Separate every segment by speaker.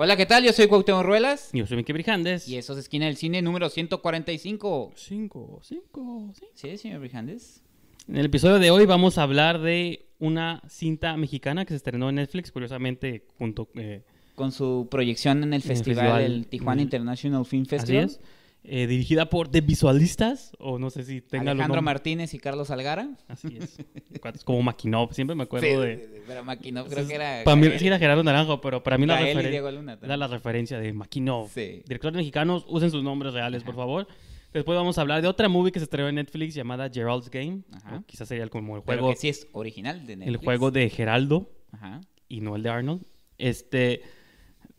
Speaker 1: Hola, ¿qué tal? Yo soy Cuauhtémoc Ruelas.
Speaker 2: Yo soy Miki Brijandes.
Speaker 1: Y eso es Esquina del Cine número 145.
Speaker 2: 5, 5, sí.
Speaker 1: Sí, señor Brijandes.
Speaker 2: En el episodio de hoy vamos a hablar de una cinta mexicana que se estrenó en Netflix, curiosamente, junto... Eh,
Speaker 1: Con su proyección en el festival,
Speaker 2: festival,
Speaker 1: el Tijuana International Film
Speaker 2: así
Speaker 1: Festival.
Speaker 2: es. Eh, dirigida por The Visualistas, o no sé si tenga
Speaker 1: Alejandro. Martínez y Carlos Algara.
Speaker 2: Así es. Cuates Como Maquinov, siempre me acuerdo de...
Speaker 1: Pero Maquinov creo que era...
Speaker 2: Para mí sí era Gerardo Naranjo, pero para mí la,
Speaker 1: Luna
Speaker 2: era la referencia de Maquinov.
Speaker 1: Sí.
Speaker 2: Directores mexicanos, usen sus nombres reales, por favor. Después vamos a hablar de otra movie que se estrenó en Netflix llamada Gerald's Game.
Speaker 1: Ajá.
Speaker 2: quizás sería como el
Speaker 1: Pero
Speaker 2: juego,
Speaker 1: que sí es original de Netflix.
Speaker 2: el juego de Geraldo
Speaker 1: Ajá.
Speaker 2: y no el de Arnold. Este,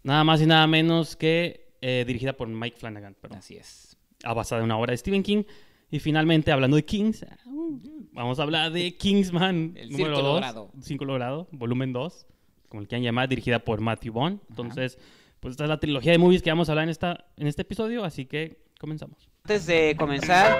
Speaker 2: nada más y nada menos que eh, dirigida por Mike Flanagan, perdón,
Speaker 1: Así es.
Speaker 2: ah, basada en una obra de Stephen King. Y finalmente, hablando de Kings, ah, uh, vamos a hablar de Kingsman
Speaker 1: El
Speaker 2: número
Speaker 1: Círculo
Speaker 2: 2,
Speaker 1: Dorado.
Speaker 2: Círculo Dorado, volumen 2, como el quieran llamar, dirigida por Matthew Vaughn. Entonces, pues esta es la trilogía de movies que vamos a hablar en, esta, en este episodio, así que comenzamos.
Speaker 1: Antes de comenzar,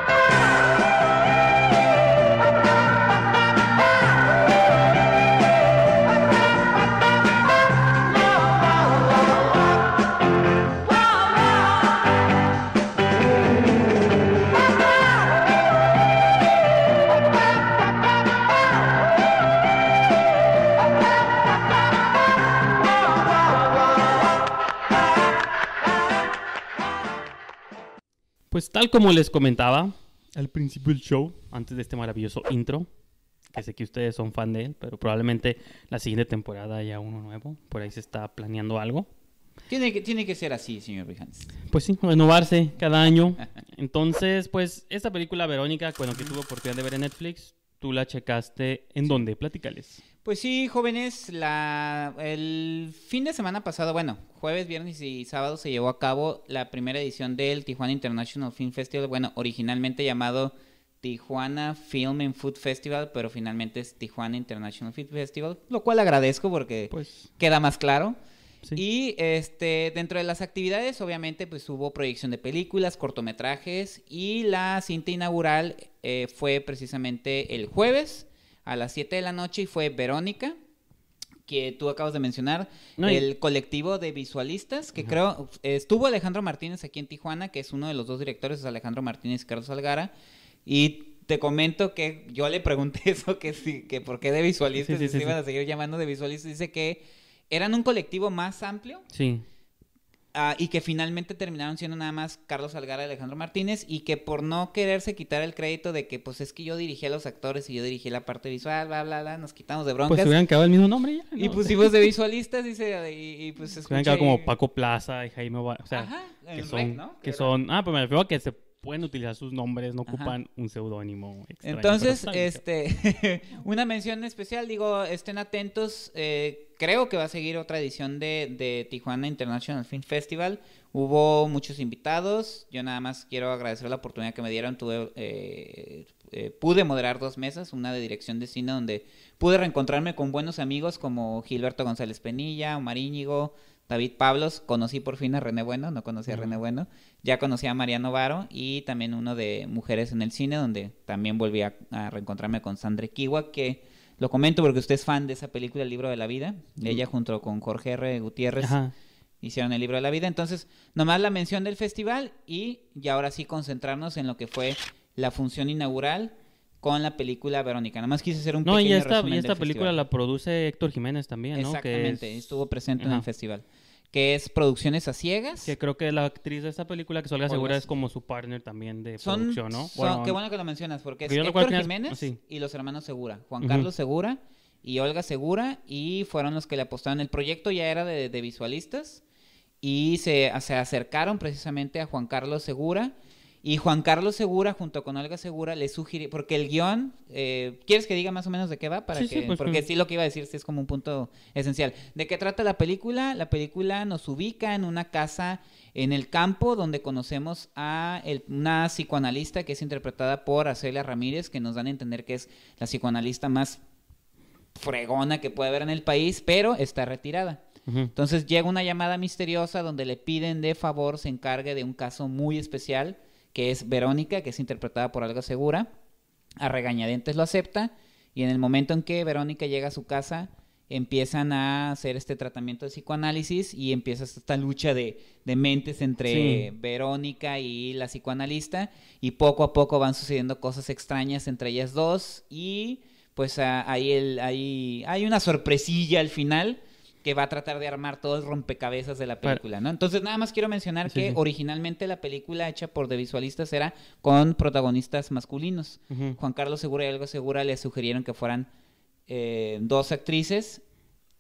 Speaker 2: tal como les comentaba al principio del show, antes de este maravilloso intro, que sé que ustedes son fan de él, pero probablemente la siguiente temporada haya uno nuevo, por ahí se está planeando algo.
Speaker 1: tiene que, tiene que ser así, señor Brijandes.
Speaker 2: Pues sí, renovarse cada año. Entonces, pues esta película Verónica, bueno, que tuve oportunidad de ver en Netflix, tú la checaste en dónde, platícales.
Speaker 1: Pues sí, jóvenes, la, el fin de semana pasado, bueno, jueves, viernes y sábado se llevó a cabo la primera edición del Tijuana International Film Festival, bueno, originalmente llamado Tijuana Film and Food Festival, pero finalmente es Tijuana International Film Festival, lo cual agradezco porque
Speaker 2: Pues
Speaker 1: queda más claro.
Speaker 2: sí.
Speaker 1: Y este, dentro de las actividades, obviamente, pues hubo proyección de películas, cortometrajes y la cinta inaugural eh, fue precisamente el jueves a las 7 de la noche y fue Verónica, que tú acabas de mencionar,
Speaker 2: No, y-
Speaker 1: el colectivo de visualistas, que creo, eh, estuvo Alejandro Martínez aquí en Tijuana, que es uno de los dos directores, es Alejandro Martínez y Carlos Algara, y te comento que yo le pregunté eso, que sí, que por qué de visualistas
Speaker 2: Sí,
Speaker 1: se
Speaker 2: sí,
Speaker 1: iban a seguir llamando de visualistas, dice que eran un colectivo más amplio
Speaker 2: Sí,
Speaker 1: ah, y que finalmente terminaron siendo nada más Carlos Algara y Alejandro Martínez y que por no quererse quitar el crédito de que pues es que yo dirigí a los actores y yo dirigí la parte visual, bla, bla, bla, nos quitamos de broncas.
Speaker 2: pues se hubieran quedado el mismo nombre ya.
Speaker 1: y pusimos de visualistas dice, y, y pues
Speaker 2: Se
Speaker 1: escuché...
Speaker 2: hubieran quedado como Paco Plaza y Jaime, o sea,
Speaker 1: Ajá,
Speaker 2: que son,
Speaker 1: rec, ¿no?
Speaker 2: que son, ah, pues me refiero a que se pueden utilizar sus nombres, no
Speaker 1: Ajá.
Speaker 2: ocupan un seudónimo
Speaker 1: Entonces, este, una mención especial, digo, estén atentos, eh, creo que va a seguir otra edición de, de Tijuana International Film Festival, hubo muchos invitados, yo nada más quiero agradecer la oportunidad que me dieron, tuve, eh, eh, pude moderar dos mesas, una de dirección de cine donde pude reencontrarme con buenos amigos como Gilberto González Penilla, Omar Íñigo, David Pablos, conocí por fin a René Bueno, no conocía a. René Bueno, ya conocí a Mariano Varo y también uno de Mujeres en el Cine, donde también volví a, a reencontrarme con Sandra Kiwa, que lo comento porque usted es fan de esa película, El Libro de la Vida. Ella junto con Jorge R. Gutiérrez
Speaker 2: Ajá.
Speaker 1: hicieron El Libro de la Vida. Entonces, nomás la mención del festival y ya ahora sí concentrarnos en lo que fue la función inaugural con la película Verónica. Nomás quise hacer un
Speaker 2: No, y
Speaker 1: pequeño
Speaker 2: esta,
Speaker 1: resumen
Speaker 2: y
Speaker 1: del
Speaker 2: esta película
Speaker 1: festival.
Speaker 2: la produce Héctor Jiménez también, ¿no?
Speaker 1: Exactamente,
Speaker 2: Que es-
Speaker 1: estuvo presente en el festival. Que es Producciones a Ciegas.
Speaker 2: Que creo que la actriz de esta película, que es Olga
Speaker 1: Olga
Speaker 2: Segura, es como su partner también de
Speaker 1: Son,
Speaker 2: producción, ¿no?
Speaker 1: son- qué bueno que lo mencionas, porque es Héctor Jiménez
Speaker 2: sí.
Speaker 1: y los hermanos Segura. Juan. Carlos Segura y Olga Segura, y fueron los que le apostaron. El proyecto ya era de, de visualistas, y se, se acercaron precisamente a Juan Carlos Segura. Y Juan Carlos Segura, junto con Olga Segura, le sugirió, porque el guion, eh, ¿quieres que diga más o menos de qué va? Para
Speaker 2: Sí, sí,
Speaker 1: que,
Speaker 2: pues,
Speaker 1: porque
Speaker 2: pues.
Speaker 1: sí lo que iba a decir sí es como un punto esencial. ¿De qué trata la película? La película nos ubica en una casa en el campo donde conocemos a el- una psicoanalista que es interpretada por Arcelia Ramírez, que nos dan a entender que es la psicoanalista más fregona que puede haber en el país, pero está retirada. Entonces llega una llamada misteriosa donde le piden de favor se encargue de un caso muy especial, que es Verónica, que es interpretada por Alga Segura. A regañadientes lo acepta y en el momento en que Verónica llega a su casa, empiezan a hacer este tratamiento de psicoanálisis y empieza esta lucha de, de mentes entre
Speaker 2: Sí.
Speaker 1: Verónica y la psicoanalista y poco a poco van sucediendo cosas extrañas entre ellas dos y pues a- ahí el, ahí hay una sorpresilla al final que va a tratar de armar todo el rompecabezas de la película, ¿no? Entonces nada más quiero mencionar
Speaker 2: Sí,
Speaker 1: que
Speaker 2: sí.
Speaker 1: originalmente la película hecha por The Visualistas era con protagonistas masculinos. Juan Carlos Segura y Olga Segura le sugirieron que fueran eh, dos actrices.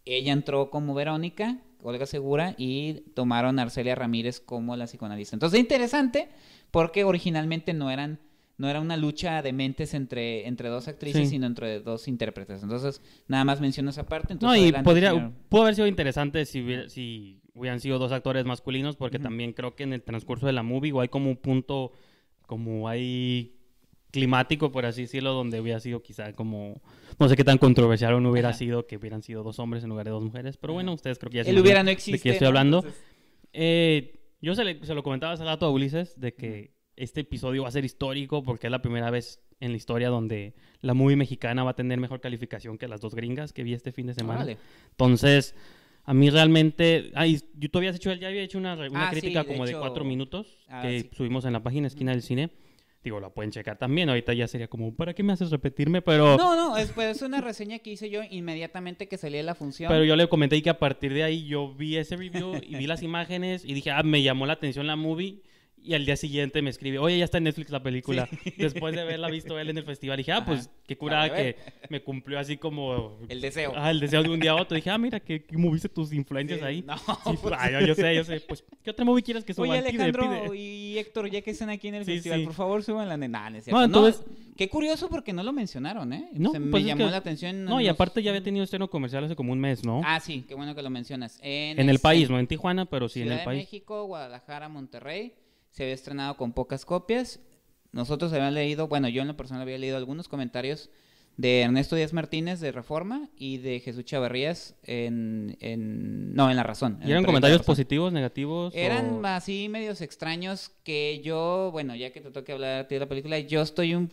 Speaker 1: Ella entró como Verónica, Olga Segura, y tomaron a Arcelia Ramírez como la psicoanalista. Entonces, interesante, porque originalmente no eran no era una lucha de mentes entre, entre dos actrices,
Speaker 2: Sí.
Speaker 1: sino entre dos intérpretes. Entonces, nada más menciono esa parte.
Speaker 2: No,
Speaker 1: Entonces,
Speaker 2: y
Speaker 1: adelante,
Speaker 2: podría,
Speaker 1: señor.
Speaker 2: pudo haber sido interesante si, si hubieran sido dos actores masculinos, porque también creo que en el transcurso de la movie o hay como un punto, como hay climático, por así decirlo, donde hubiera sido quizá como, no sé qué tan controversial o no hubiera
Speaker 1: Ajá.
Speaker 2: sido que hubieran sido dos hombres en lugar de dos mujeres, pero bueno, ustedes creo que ya se
Speaker 1: El hubiera no
Speaker 2: de
Speaker 1: existe.
Speaker 2: qué estoy
Speaker 1: ¿no?
Speaker 2: hablando.
Speaker 1: Entonces,
Speaker 2: Eh, yo se, le- se lo comentaba hace rato a Ulises de que este episodio va a ser histórico porque es la primera vez en la historia donde la movie mexicana va a tener mejor calificación que las dos gringas que vi este fin de semana.
Speaker 1: órale.
Speaker 2: Entonces, a mí realmente... Ay, yo todavía has hecho, ya había hecho una, una
Speaker 1: Ah, sí,
Speaker 2: crítica
Speaker 1: de
Speaker 2: como de
Speaker 1: hecho-
Speaker 2: cuatro minutos
Speaker 1: Ah,
Speaker 2: que
Speaker 1: sí.
Speaker 2: subimos en la página Esquina del Cine. Digo, la pueden checar también. Ahorita ya sería como, ¿para qué me haces repetirme? Pero...
Speaker 1: No, no, es, pues, es una reseña que hice yo inmediatamente que salía la función.
Speaker 2: Pero yo le comenté que a partir de ahí yo vi ese review y vi las imágenes y dije, ah, me llamó la atención la movie. Y al día siguiente me escribe, oye, ya está en Netflix la película. Después de haberla visto él en el festival, dije, ah, pues
Speaker 1: Ajá.
Speaker 2: qué curada que me cumplió así como
Speaker 1: El deseo.
Speaker 2: ah, el deseo de un día a otro. Dije, ah, mira, que, que moviste tus influencias
Speaker 1: Sí,
Speaker 2: ahí.
Speaker 1: No,
Speaker 2: Sí,
Speaker 1: pues,
Speaker 2: ah, yo, yo sé, yo sé. Pues, ¿qué otra movie quieres que suba?
Speaker 1: Oye,
Speaker 2: Pide,
Speaker 1: Alejandro
Speaker 2: pide.
Speaker 1: y Héctor, ya que están aquí en el
Speaker 2: Sí,
Speaker 1: festival,
Speaker 2: sí.
Speaker 1: por favor, suban la de... Nah, no
Speaker 2: entonces-
Speaker 1: No, qué curioso porque no lo mencionaron, ¿eh?
Speaker 2: No,
Speaker 1: Se me
Speaker 2: pues es
Speaker 1: llamó
Speaker 2: que-
Speaker 1: la atención.
Speaker 2: No, y aparte ya había tenido estreno comercial hace como un mes, ¿no?
Speaker 1: Ah, sí, qué bueno que lo mencionas. En,
Speaker 2: en el
Speaker 1: ex-
Speaker 2: país, no en Tijuana, pero sí en
Speaker 1: Ciudad
Speaker 2: el
Speaker 1: de
Speaker 2: país.
Speaker 1: México, Guadalajara, Monterrey. Se había estrenado con pocas copias. Nosotros habíamos leído, bueno, yo en lo personal había leído algunos comentarios de Ernesto Díaz Martínez de Reforma y de Jesús Chavarrías en, en no, en La Razón.
Speaker 2: ¿Y eran comentarios positivos, negativos?
Speaker 1: Eran
Speaker 2: o-
Speaker 1: así medios extraños que yo, bueno, ya que te toque hablar a ti de la película, yo estoy un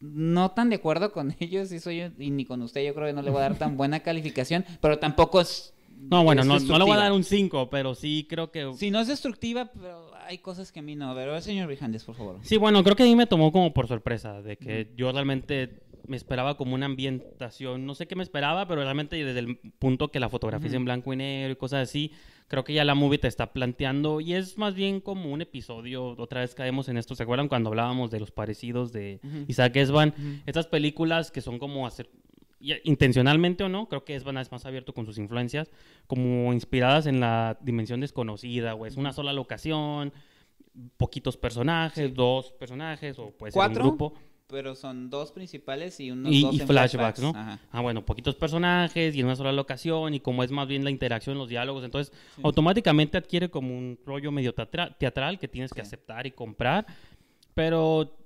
Speaker 1: no tan de acuerdo con ellos y soy y ni con usted, yo creo que no le voy a dar tan buena calificación, pero tampoco es
Speaker 2: No, bueno, no, no le voy a dar un 5, pero sí creo que...
Speaker 1: Sí, no es destructiva, pero hay cosas que a mí no. Pero el señor Vijandes, por favor.
Speaker 2: Sí, bueno, creo que a mí me tomó como por sorpresa, de que yo realmente me esperaba como una ambientación, no sé qué me esperaba, pero realmente desde el punto que la fotografía es en blanco y negro y cosas así, creo que ya la movie te está planteando y es más bien como un episodio, otra vez caemos en esto, ¿se acuerdan cuando hablábamos de los parecidos de
Speaker 1: Ujú.
Speaker 2: Isaac Esban? Estas películas que son como hacer intencionalmente o no, creo que es más abierto con sus influencias, como inspiradas en la dimensión desconocida, o es una sola locación, poquitos personajes, dos personajes, o puede ser un grupo.
Speaker 1: Pero son dos principales y unos
Speaker 2: Y,
Speaker 1: dos
Speaker 2: y
Speaker 1: en
Speaker 2: flashbacks, ¿no?
Speaker 1: Ajá.
Speaker 2: Ah, bueno, poquitos personajes y en una sola locación, y como es más bien la interacción, los diálogos, entonces automáticamente adquiere como un rollo medio teatra- teatral que tienes que
Speaker 1: Sí.
Speaker 2: aceptar y comprar. Pero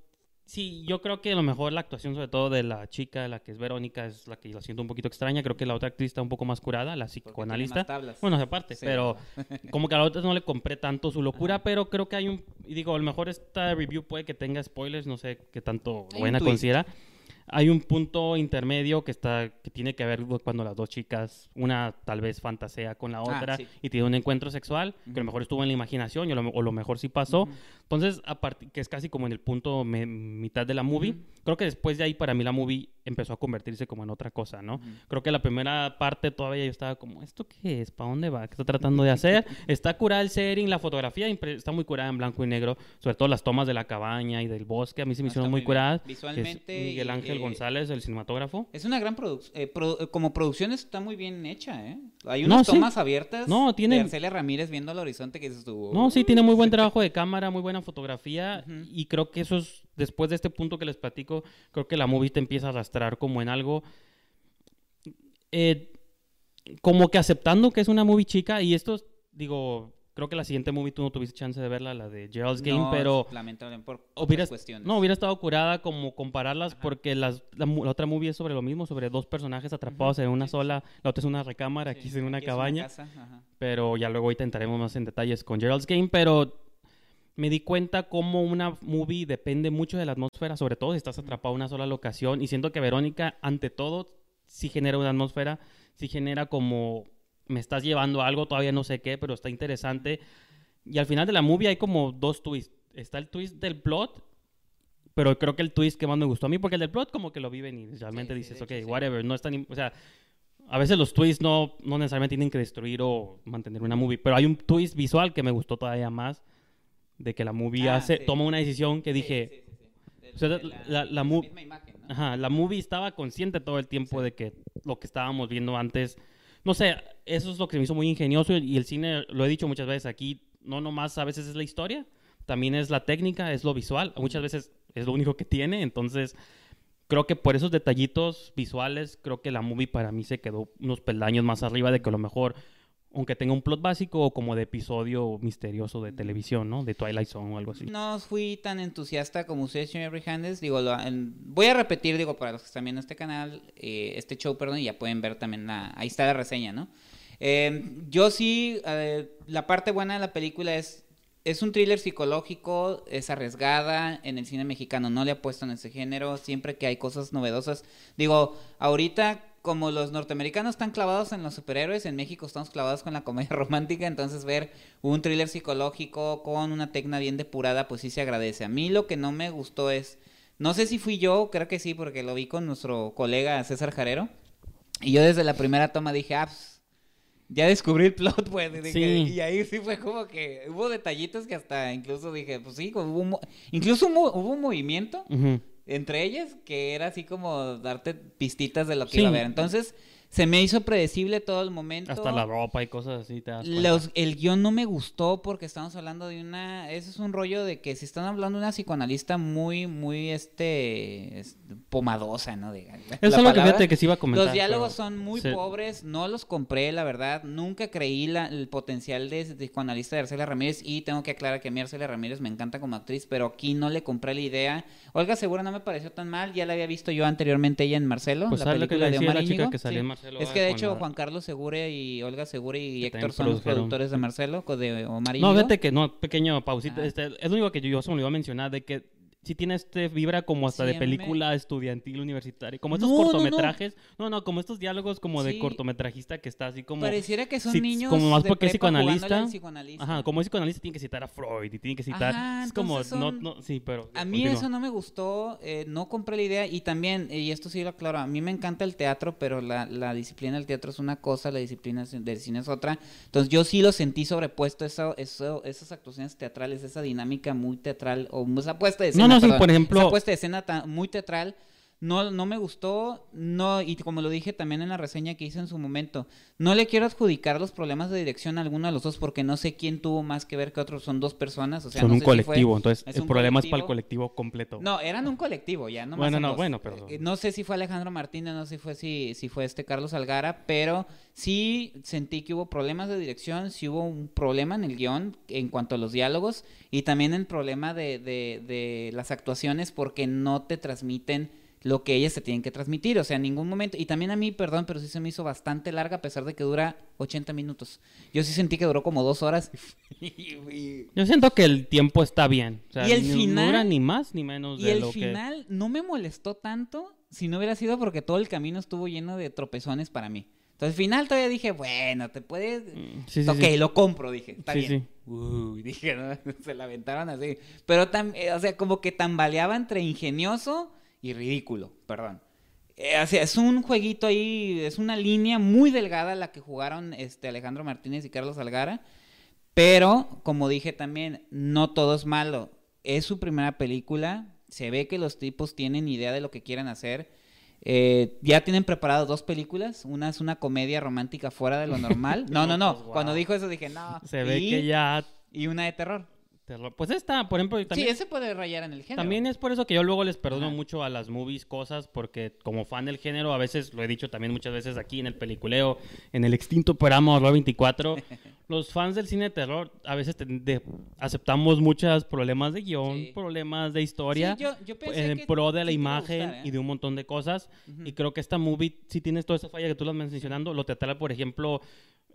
Speaker 2: sí, yo creo que a lo mejor la actuación, sobre todo de la chica, la que es Verónica, es la que la siento un poquito extraña. Creo que la otra actriz está un poco más curada, la psicoanalista. Bueno, aparte,
Speaker 1: Sí.
Speaker 2: pero como que a la otra no le compré tanto su locura, pero creo que hay un, y digo, a lo mejor esta review puede que tenga spoilers, no sé qué tanto
Speaker 1: Hay
Speaker 2: lo vayan a
Speaker 1: un twist.
Speaker 2: Hay un punto intermedio que está que tiene que ver cuando las dos chicas, una tal vez fantasea con la
Speaker 1: Ah,
Speaker 2: otra
Speaker 1: sí.
Speaker 2: y tiene un encuentro sexual, que a lo mejor estuvo en la imaginación a lo, o lo mejor sí pasó.
Speaker 1: Ujú.
Speaker 2: Entonces, a que es casi como en el punto me- mitad de la movie,
Speaker 1: Ujú.
Speaker 2: creo que después de ahí para mí la movie empezó a convertirse como en otra cosa, ¿no? Creo que la primera parte todavía yo estaba como, ¿esto qué es? ¿Para dónde va? ¿Qué está tratando de hacer? está curada el setting, la fotografía está muy curada en blanco y negro, sobre todo las tomas de la cabaña y del bosque, a mí se me
Speaker 1: Ah,
Speaker 2: hicieron muy
Speaker 1: muy
Speaker 2: curadas.
Speaker 1: Visualmente
Speaker 2: Miguel
Speaker 1: y,
Speaker 2: Ángel
Speaker 1: eh,
Speaker 2: González, el cinematógrafo.
Speaker 1: Es una gran producción. como producción está muy bien hecha, ¿eh? Hay
Speaker 2: No,
Speaker 1: unas
Speaker 2: sí.
Speaker 1: tomas abiertas
Speaker 2: No, tiene-
Speaker 1: de Arcelia Ramírez viendo al horizonte que dices tú.
Speaker 2: No, sí, tiene muy buen trabajo de cámara, muy buena fotografía y creo que eso es, después de este punto que les platico, creo que la movie te empieza a arrastrar como en algo, eh, como que aceptando que es una movie chica y esto, es- digo, creo que la siguiente movie tú no tuviste chance de verla, la de Gerald's Game,
Speaker 1: No,
Speaker 2: pero...
Speaker 1: es lamentable por cuestiones.
Speaker 2: no, hubiera estado curada como compararlas
Speaker 1: Ajá.
Speaker 2: porque las, la, otra movie es sobre lo mismo, sobre dos personajes atrapados en una
Speaker 1: sí,
Speaker 2: sola, la otra es una recámara,
Speaker 1: Sí,
Speaker 2: aquí es en una
Speaker 1: aquí
Speaker 2: cabaña.
Speaker 1: casa,
Speaker 2: pero ya luego ahorita entraremos más en detalles con Gerald's Game, pero me di cuenta cómo una movie depende mucho de la atmósfera, sobre todo si estás atrapado en una sola locación, y siento que Verónica, ante todo, sí genera una atmósfera, sí genera como, me estás llevando a algo, todavía no sé qué, pero está interesante. Y al final de la movie hay como dos twists. Está el twist del plot, pero creo que el twist que más me gustó a mí, porque el del plot como que lo vi venir, realmente
Speaker 1: Sí, sí,
Speaker 2: dices, ok,
Speaker 1: hecho, sí.
Speaker 2: whatever, no es tan, o sea, a veces los twists no, no necesariamente tienen que destruir o mantener una movie, pero hay un twist visual que me gustó todavía más, de que la movie
Speaker 1: Ah,
Speaker 2: hace,
Speaker 1: sí.
Speaker 2: toma una decisión que
Speaker 1: Sí,
Speaker 2: dije,
Speaker 1: sí, sí, sí.
Speaker 2: O sea, la- la- la mu-
Speaker 1: misma imagen, ¿no?
Speaker 2: Ajá, la movie estaba consciente todo el tiempo de que lo que estábamos viendo antes, no sé, eso es lo que me hizo muy ingenioso y el cine, lo he dicho muchas veces aquí, no nomás a veces es la historia, también es la técnica, es lo visual, muchas veces es lo único que tiene, entonces creo que por esos detallitos visuales, creo que la movie para mí se quedó unos peldaños más arriba de que a lo mejor, aunque tenga un plot básico o como de episodio misterioso de televisión, ¿no? De Twilight Zone o algo así.
Speaker 1: No fui tan entusiasta como ustedes, señor Brijandes. Digo, lo- en- voy a repetir, digo, para los que están viendo este canal, eh, este show, perdón, y ya pueden ver también la, ahí está la reseña, ¿no? Eh, yo sí, eh, la parte buena de la película es, es un thriller psicológico, es arriesgada en el cine mexicano, no le apuesto en ese género, siempre que hay cosas novedosas. Digo, ahorita como los norteamericanos están clavados en los superhéroes, en México estamos clavados con la comedia romántica, entonces ver un thriller psicológico con una tecna bien depurada, pues sí se agradece. A mí lo que no me gustó es, no sé si fui yo, creo que sí, porque lo vi con nuestro colega César Jarero, y yo desde la primera toma dije, ah, pues, ya descubrí el plot, pues, y, dije-
Speaker 2: Sí.
Speaker 1: y ahí sí fue como que hubo detallitos que hasta incluso dije, pues sí, hubo un incluso hubo un movimiento
Speaker 2: Ujú.
Speaker 1: Entre ellas que era así como darte pistitas de lo que
Speaker 2: Sí.
Speaker 1: iba a ver. Entonces, se me hizo predecible todo el momento.
Speaker 2: Hasta la ropa y cosas así te das cuenta.
Speaker 1: Los, el guion no me gustó porque estamos hablando de una... Eso es un rollo de que si están hablando de una psicoanalista muy, muy, este... es- pomadosa, ¿no? De,
Speaker 2: es lo que fíjate que se iba a comentar.
Speaker 1: Los diálogos son muy
Speaker 2: se-
Speaker 1: pobres, no los compré, la verdad. Nunca creí la- el potencial de, de psicoanalista de Arcelia Ramírez y tengo que aclarar que a mí Arcelia Ramírez me encanta como actriz, pero aquí no le compré la idea. Olga Segura no me pareció tan mal, ya la había visto yo anteriormente ella en Marcelo,
Speaker 2: Pues
Speaker 1: la
Speaker 2: ¿sabes lo que
Speaker 1: película
Speaker 2: le
Speaker 1: de Omar
Speaker 2: la chica
Speaker 1: Íñigo?
Speaker 2: que salió
Speaker 1: Sí.
Speaker 2: en Marcelo,
Speaker 1: Es
Speaker 2: ah,
Speaker 1: que de hecho Juan Carlos Segura y Olga Segura y Héctor son los productores de Marcelo, de Omar
Speaker 2: No,
Speaker 1: Íñigo.
Speaker 2: fíjate que no, pequeño pausita. Este, es lo único que yo, yo se me olvidó mencionar de que sí tiene este vibra como hasta
Speaker 1: Sí,
Speaker 2: de
Speaker 1: me-
Speaker 2: película estudiantil universitaria. Como estos
Speaker 1: No, no, no.
Speaker 2: cortometrajes. No no. como estos diálogos como de cortometrajista que está así como.
Speaker 1: Pareciera que son niños
Speaker 2: como más
Speaker 1: de
Speaker 2: porque es psicoanalista.
Speaker 1: al psicoanalista.
Speaker 2: Ajá, como es psicoanalista tiene que citar a Freud y tiene que citar.
Speaker 1: Ajá,
Speaker 2: es como, no, no, sí, pero.
Speaker 1: A mí
Speaker 2: continúa.
Speaker 1: eso no me gustó, eh, no compré la idea y también, eh, y esto sí lo aclaro, a mí me encanta el teatro, pero la, la disciplina del teatro es una cosa, la disciplina del cine es otra. Entonces yo sí lo sentí sobrepuesto, eso, eso, esas actuaciones teatrales, esa dinámica muy teatral, o esa puesta de
Speaker 2: No,
Speaker 1: escena,
Speaker 2: no, sí,
Speaker 1: perdón,
Speaker 2: por ejemplo-
Speaker 1: esa puesta de escena tan- muy teatral. No, no me gustó, no, y como lo dije también en la reseña que hice en su momento, no le quiero adjudicar los problemas de dirección a alguno de los dos porque no sé quién tuvo más que ver que otros, son dos personas, o sea,
Speaker 2: Son
Speaker 1: no
Speaker 2: un
Speaker 1: sé si fue-
Speaker 2: colectivo, entonces
Speaker 1: es
Speaker 2: el problema es para el
Speaker 1: colectivo.
Speaker 2: colectivo completo.
Speaker 1: no, eran un colectivo, ya no
Speaker 2: Bueno, no,
Speaker 1: dos.
Speaker 2: bueno, pero-
Speaker 1: Eh, No sé si fue Alejandro Martínez, no sé si fue, si, si fue este Carlos Algara, pero sí sentí que hubo problemas de dirección, sí hubo un problema en el guion en cuanto a los diálogos y también el problema de, de, de las actuaciones porque no te transmiten lo que ellas se tienen que transmitir, o sea, en ningún momento, y también a mí, perdón, pero sí se me hizo bastante larga a pesar de que dura 80 minutos. Yo sí sentí que duró como dos horas. y,
Speaker 2: Yo siento que el tiempo está bien. O sea,
Speaker 1: Y el
Speaker 2: ni
Speaker 1: final-
Speaker 2: dura ni más ni menos
Speaker 1: Y
Speaker 2: de
Speaker 1: el
Speaker 2: lo que.
Speaker 1: final no me molestó tanto si no hubiera sido porque todo el camino estuvo lleno de tropezones para mí. Entonces, al final todavía dije, bueno, te puedes...
Speaker 2: Mm, Sí, sí,
Speaker 1: ok,
Speaker 2: sí.
Speaker 1: lo compro, dije. Está
Speaker 2: Sí,
Speaker 1: bien. Uy, dije, ¿no? se la aventaron así. Pero, tam- eh, o sea, como que tambaleaba entre ingenioso y ridículo, perdón. Eh, o sea, es un jueguito ahí, es una línea muy delgada la que jugaron este Alejandro Martínez y Carlos Algara. Pero, como dije también, no todo es malo. Es su primera película. Se ve que los tipos tienen idea de lo que quieren hacer. Eh, ya tienen preparado dos películas. Una es una comedia romántica fuera de lo normal. No, no, no.
Speaker 2: Pues, wow.
Speaker 1: Cuando dijo eso dije, no.
Speaker 2: Se ve que ya.
Speaker 1: Y una de terror.
Speaker 2: Terror- Pues esta, por ejemplo, también,
Speaker 1: sí, ese puede rayar en el género.
Speaker 2: también es por eso que yo luego les perdono
Speaker 1: Ajá.
Speaker 2: mucho a las movies cosas, porque como fan del género, a veces, lo he dicho también muchas veces aquí en el peliculeo, en el extinto programa Horror 24, los fans del cine de terror a veces te- de- aceptamos muchos problemas de guion,
Speaker 1: Sí.
Speaker 2: problemas de historia.
Speaker 1: Sí, yo, yo pensé
Speaker 2: en
Speaker 1: que
Speaker 2: pro de la imagen
Speaker 1: gustar, ¿eh?
Speaker 2: y de un montón de cosas. Y creo que esta movie sí tienes toda esa falla que tú las mencionando. Lo teatral, por ejemplo,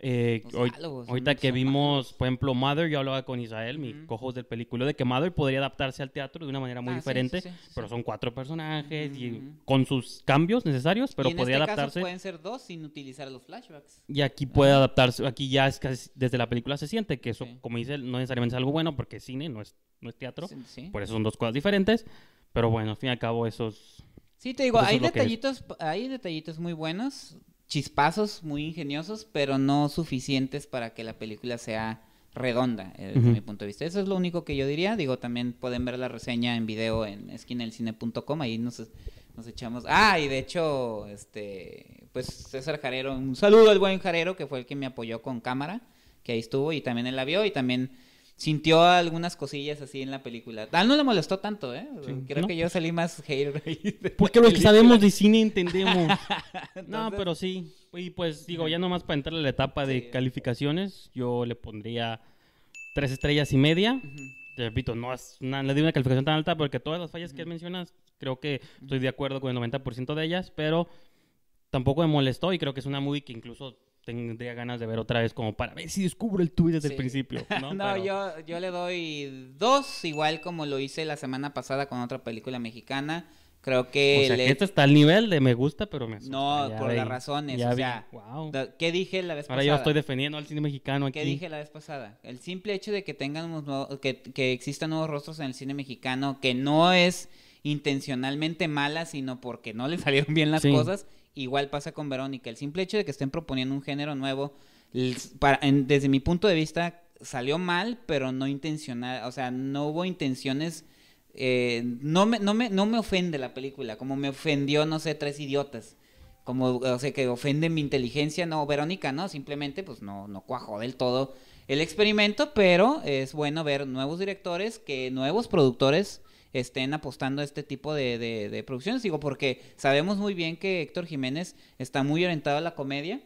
Speaker 2: Eh, hoy-
Speaker 1: diálogos,
Speaker 2: ahorita que vimos, por ejemplo, Mother, yo hablaba con Israel, mi
Speaker 1: Ujú.
Speaker 2: cojo del película, de que Mother podría adaptarse al teatro de una manera muy
Speaker 1: Ah,
Speaker 2: diferente,
Speaker 1: sí, sí, sí.
Speaker 2: pero son cuatro personajes y con sus cambios necesarios, pero
Speaker 1: y en
Speaker 2: podría
Speaker 1: este
Speaker 2: adaptarse.
Speaker 1: Caso pueden ser dos sin utilizar los flashbacks.
Speaker 2: Y aquí puede adaptarse, aquí ya es casi, desde la película se siente que eso, como dice, no necesariamente es algo bueno porque es cine, no es, no es teatro, por eso son dos cosas diferentes, pero bueno, al fin y al cabo esos...
Speaker 1: Sí, te digo,
Speaker 2: Pues
Speaker 1: hay detallitos, hay detallitos muy buenos, chispazos muy ingeniosos, pero no suficientes para que la película sea redonda, eh, desde mi punto de vista. Eso es lo único que yo diría. Digo, también pueden ver la reseña en video en esquinelcine.com, ahí nos, nos echamos... Ah, y de hecho, este, pues César Jarero, un saludo al buen Jarero, que fue el que me apoyó con cámara, que ahí estuvo, y también él la vio, y también sintió algunas cosillas así en la película. A él no le molestó tanto, ¿eh?
Speaker 2: Sí,
Speaker 1: Creo
Speaker 2: ¿no?
Speaker 1: que yo salí más hater
Speaker 2: Porque los que sabemos de cine entendemos. no, pero sí. Y pues digo, ya nomás para entrar a la etapa de
Speaker 1: Sí.
Speaker 2: calificaciones, yo le pondría tres estrellas y media. Te repito, no es una, le di una calificación tan alta porque todas las fallas que mencionas, creo que estoy de acuerdo con el 90% de ellas, pero tampoco me molestó y creo que es una movie que incluso tendría ganas de ver otra vez como para ver si descubro el tweet desde
Speaker 1: Sí.
Speaker 2: el principio. No,
Speaker 1: No,
Speaker 2: Pero-
Speaker 1: yo, yo le doy dos, igual como lo hice la semana pasada con otra película mexicana. Creo que...
Speaker 2: O sea,
Speaker 1: le-
Speaker 2: que está al nivel de me gusta, pero me asusta.
Speaker 1: No,
Speaker 2: Ya
Speaker 1: por
Speaker 2: vi-
Speaker 1: las razones,
Speaker 2: ya
Speaker 1: o sea,
Speaker 2: Wow.
Speaker 1: ¿Qué dije la vez
Speaker 2: Ahora
Speaker 1: pasada?
Speaker 2: yo estoy defendiendo al cine mexicano aquí.
Speaker 1: ¿Qué dije la vez pasada? El simple hecho de que tengamos nuevo- que, que existan nuevos rostros en el cine mexicano, que no es intencionalmente mala, sino porque no le salieron bien las
Speaker 2: Sí.
Speaker 1: cosas, igual pasa con Verónica. El simple hecho de que estén proponiendo un género nuevo, para- en- desde mi punto de vista, salió mal, pero no intencional, o sea, no hubo intenciones, eh, no, me, no, me, no me ofende la película, como me ofendió, no sé, Tres Idiotas. Como, o sea, que ofende mi inteligencia, no, Verónica, no, simplemente pues no, no cuajó del todo el experimento, pero es bueno ver nuevos directores, que nuevos productores estén apostando a este tipo de, de- de producciones, digo, porque sabemos muy bien que Héctor Jiménez está muy orientado a la comedia,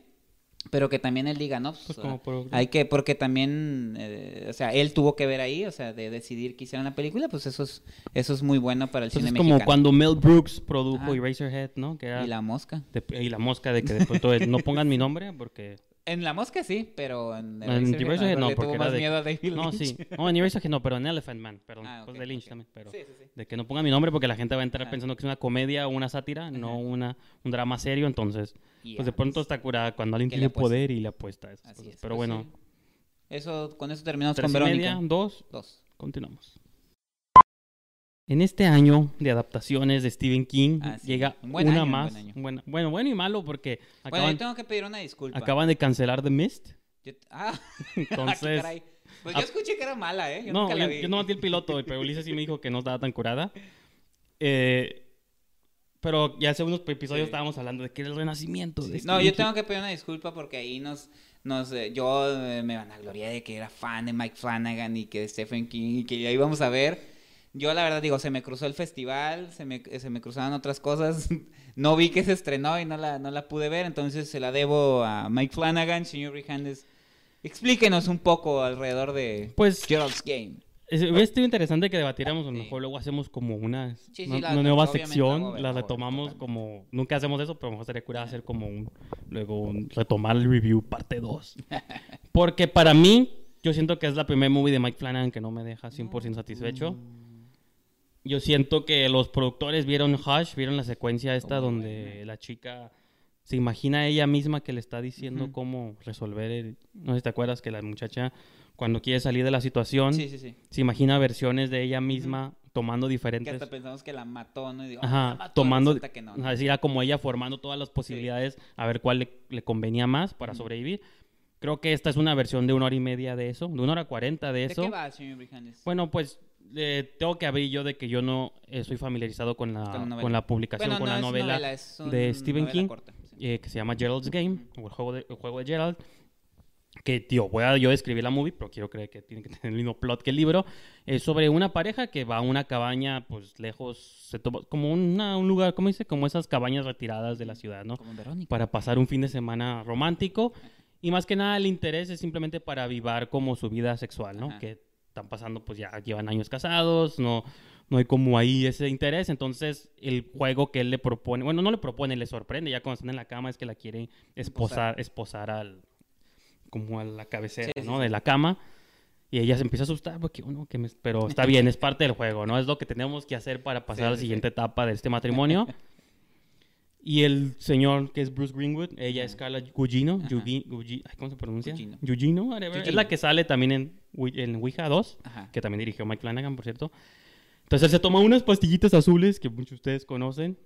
Speaker 1: pero que también él diga, no, pues,
Speaker 2: Pues como por-
Speaker 1: hay que, porque también, eh, o sea, él tuvo que ver ahí, o sea, de decidir que hicieran la película, pues eso es, eso es muy bueno para el cine
Speaker 2: es como
Speaker 1: mexicano.
Speaker 2: cuando Mel Brooks produjo
Speaker 1: Ajá.
Speaker 2: Eraserhead, ¿no? Que era
Speaker 1: Y la mosca.
Speaker 2: de- y la mosca de que de pronto no pongan mi nombre porque...
Speaker 1: En la mosca sí, pero en,
Speaker 2: En
Speaker 1: Eraserhead
Speaker 2: Eraserhead no,
Speaker 1: le
Speaker 2: porque
Speaker 1: tuvo más
Speaker 2: de-
Speaker 1: miedo a David
Speaker 2: No, sí. No, en Eraserhead no, pero en Elephant Man, perdón.
Speaker 1: Ah,
Speaker 2: pues
Speaker 1: ok,
Speaker 2: de Lynch también, pero...
Speaker 1: Sí, sí, sí.
Speaker 2: De que no pongan mi nombre porque la gente va a entrar
Speaker 1: Ajá.
Speaker 2: pensando que es una comedia o una sátira, no una, un drama serio, entonces...
Speaker 1: Y
Speaker 2: Pues de pronto está curada cuando alguien tiene poder y le apuesta a esas
Speaker 1: Así
Speaker 2: cosas.
Speaker 1: es,
Speaker 2: Pero
Speaker 1: pues
Speaker 2: bueno.
Speaker 1: Eso, con eso terminamos
Speaker 2: tres
Speaker 1: con
Speaker 2: y
Speaker 1: Verónica.
Speaker 2: media, dos,
Speaker 1: Dos.
Speaker 2: continuamos. En este año de adaptaciones de Stephen King
Speaker 1: Ah, sí.
Speaker 2: llega
Speaker 1: Un buen
Speaker 2: una
Speaker 1: año, un
Speaker 2: más.
Speaker 1: buen año.
Speaker 2: bueno, bueno y malo porque
Speaker 1: Bueno,
Speaker 2: acaban,
Speaker 1: yo tengo que pedir una disculpa.
Speaker 2: acaban de cancelar The Mist.
Speaker 1: Yo- Ah,
Speaker 2: Entonces,
Speaker 1: qué caray. Pues yo
Speaker 2: ah,
Speaker 1: escuché que era mala, ¿eh? Yo
Speaker 2: no,
Speaker 1: nunca la
Speaker 2: yo,
Speaker 1: vi.
Speaker 2: yo no vi el piloto, pero Ulises sí me dijo que no estaba tan curada. Eh, pero ya hace unos episodios
Speaker 1: Sí.
Speaker 2: estábamos hablando de que era el renacimiento. de
Speaker 1: No, yo
Speaker 2: King.
Speaker 1: tengo que pedir una disculpa porque ahí nos, nos eh, yo eh, me van a gloriar de que era fan de Mike Flanagan y que de Stephen King y que ya íbamos a ver. Yo la verdad digo, se me cruzó el festival, se me, se me cruzaron otras cosas, no vi que se estrenó y no la, no la pude ver, entonces se la debo a Mike Flanagan, señor Rijandes. Explíquenos un poco alrededor de
Speaker 2: Pues
Speaker 1: Gerald's Game.
Speaker 2: Es- Hubiera sido interesante que debatiéramos, a lo
Speaker 1: Sí.
Speaker 2: mejor luego hacemos como una,
Speaker 1: Sí, sí,
Speaker 2: una, nueva sección,
Speaker 1: ver,
Speaker 2: la retomamos como, nunca hacemos eso, pero a lo mejor sería curada hacer como un, luego un- retomar el review parte 2. Porque para mí, yo siento que es la primera movie de Mike Flanagan que no me deja 100% satisfecho. Yo siento que los productores vieron Hush, vieron la secuencia esta
Speaker 1: Oh,
Speaker 2: donde
Speaker 1: buena.
Speaker 2: la chica se imagina ella misma que le está diciendo
Speaker 1: Ujú.
Speaker 2: cómo resolver el... No sé si te acuerdas que la muchacha cuando quiere salir de la situación
Speaker 1: Sí, sí, sí.
Speaker 2: se imagina versiones de ella misma tomando
Speaker 1: Que
Speaker 2: diferentes...
Speaker 1: hasta pensamos que la mató, ¿no? Y digo, "Ah,
Speaker 2: Ajá,
Speaker 1: la mató",
Speaker 2: tomando...
Speaker 1: que no, ¿no?
Speaker 2: ajá, es decir, era como ella formando todas las posibilidades a ver cuál le, le convenía más para
Speaker 1: Ujú.
Speaker 2: sobrevivir. Creo que esta es una versión de una hora y media de eso, de una hora cuarenta de
Speaker 1: ¿De
Speaker 2: eso.
Speaker 1: qué va, señor?
Speaker 2: Bueno, pues eh, tengo que abrir yo de que yo no estoy familiarizado con la,
Speaker 1: Con la novela.
Speaker 2: con la publicación,
Speaker 1: Bueno,
Speaker 2: con
Speaker 1: no
Speaker 2: la novela, de Stephen
Speaker 1: novela
Speaker 2: King.
Speaker 1: corta, sí.
Speaker 2: eh, que se llama Gerald's Game, o el juego de, el juego de Gerald. Que, tío, voy a yo escribir la movie, pero quiero creer que tiene que tener el mismo plot que el libro. Es sobre una pareja que va a una cabaña, pues lejos, se toma, como una- un lugar, ¿cómo dice? Como esas cabañas retiradas de la ciudad, ¿no?
Speaker 1: Como Verónica.
Speaker 2: Para pasar un fin de semana romántico. Y más que nada el interés es simplemente para avivar como su vida sexual, ¿no?
Speaker 1: Ajá.
Speaker 2: Que están pasando, pues ya llevan años casados, no, no hay como ahí ese interés. Entonces el juego que él le propone, bueno, no le propone, le sorprende ya cuando están en la cama es que la quiere esposar, esposar al... como a la cabecera,
Speaker 1: Sí, sí,
Speaker 2: ¿no?
Speaker 1: sí.
Speaker 2: De la cama. Y ella se empieza a asustar porque uno que me... Pero está bien, es parte del juego, ¿no? Es lo que tenemos que hacer para pasar
Speaker 1: Sí,
Speaker 2: a la siguiente etapa de este matrimonio. y el señor que es Bruce Greenwood, ella es. Carla Gugino. ¿Cómo se pronuncia?
Speaker 1: Gugino.
Speaker 2: Gugino, whatever. Es la que sale también en, en Ouija 2
Speaker 1: Ajá.
Speaker 2: que también dirigió Mike Flanagan, por cierto. Entonces él se toma unas pastillitas azules que muchos de ustedes conocen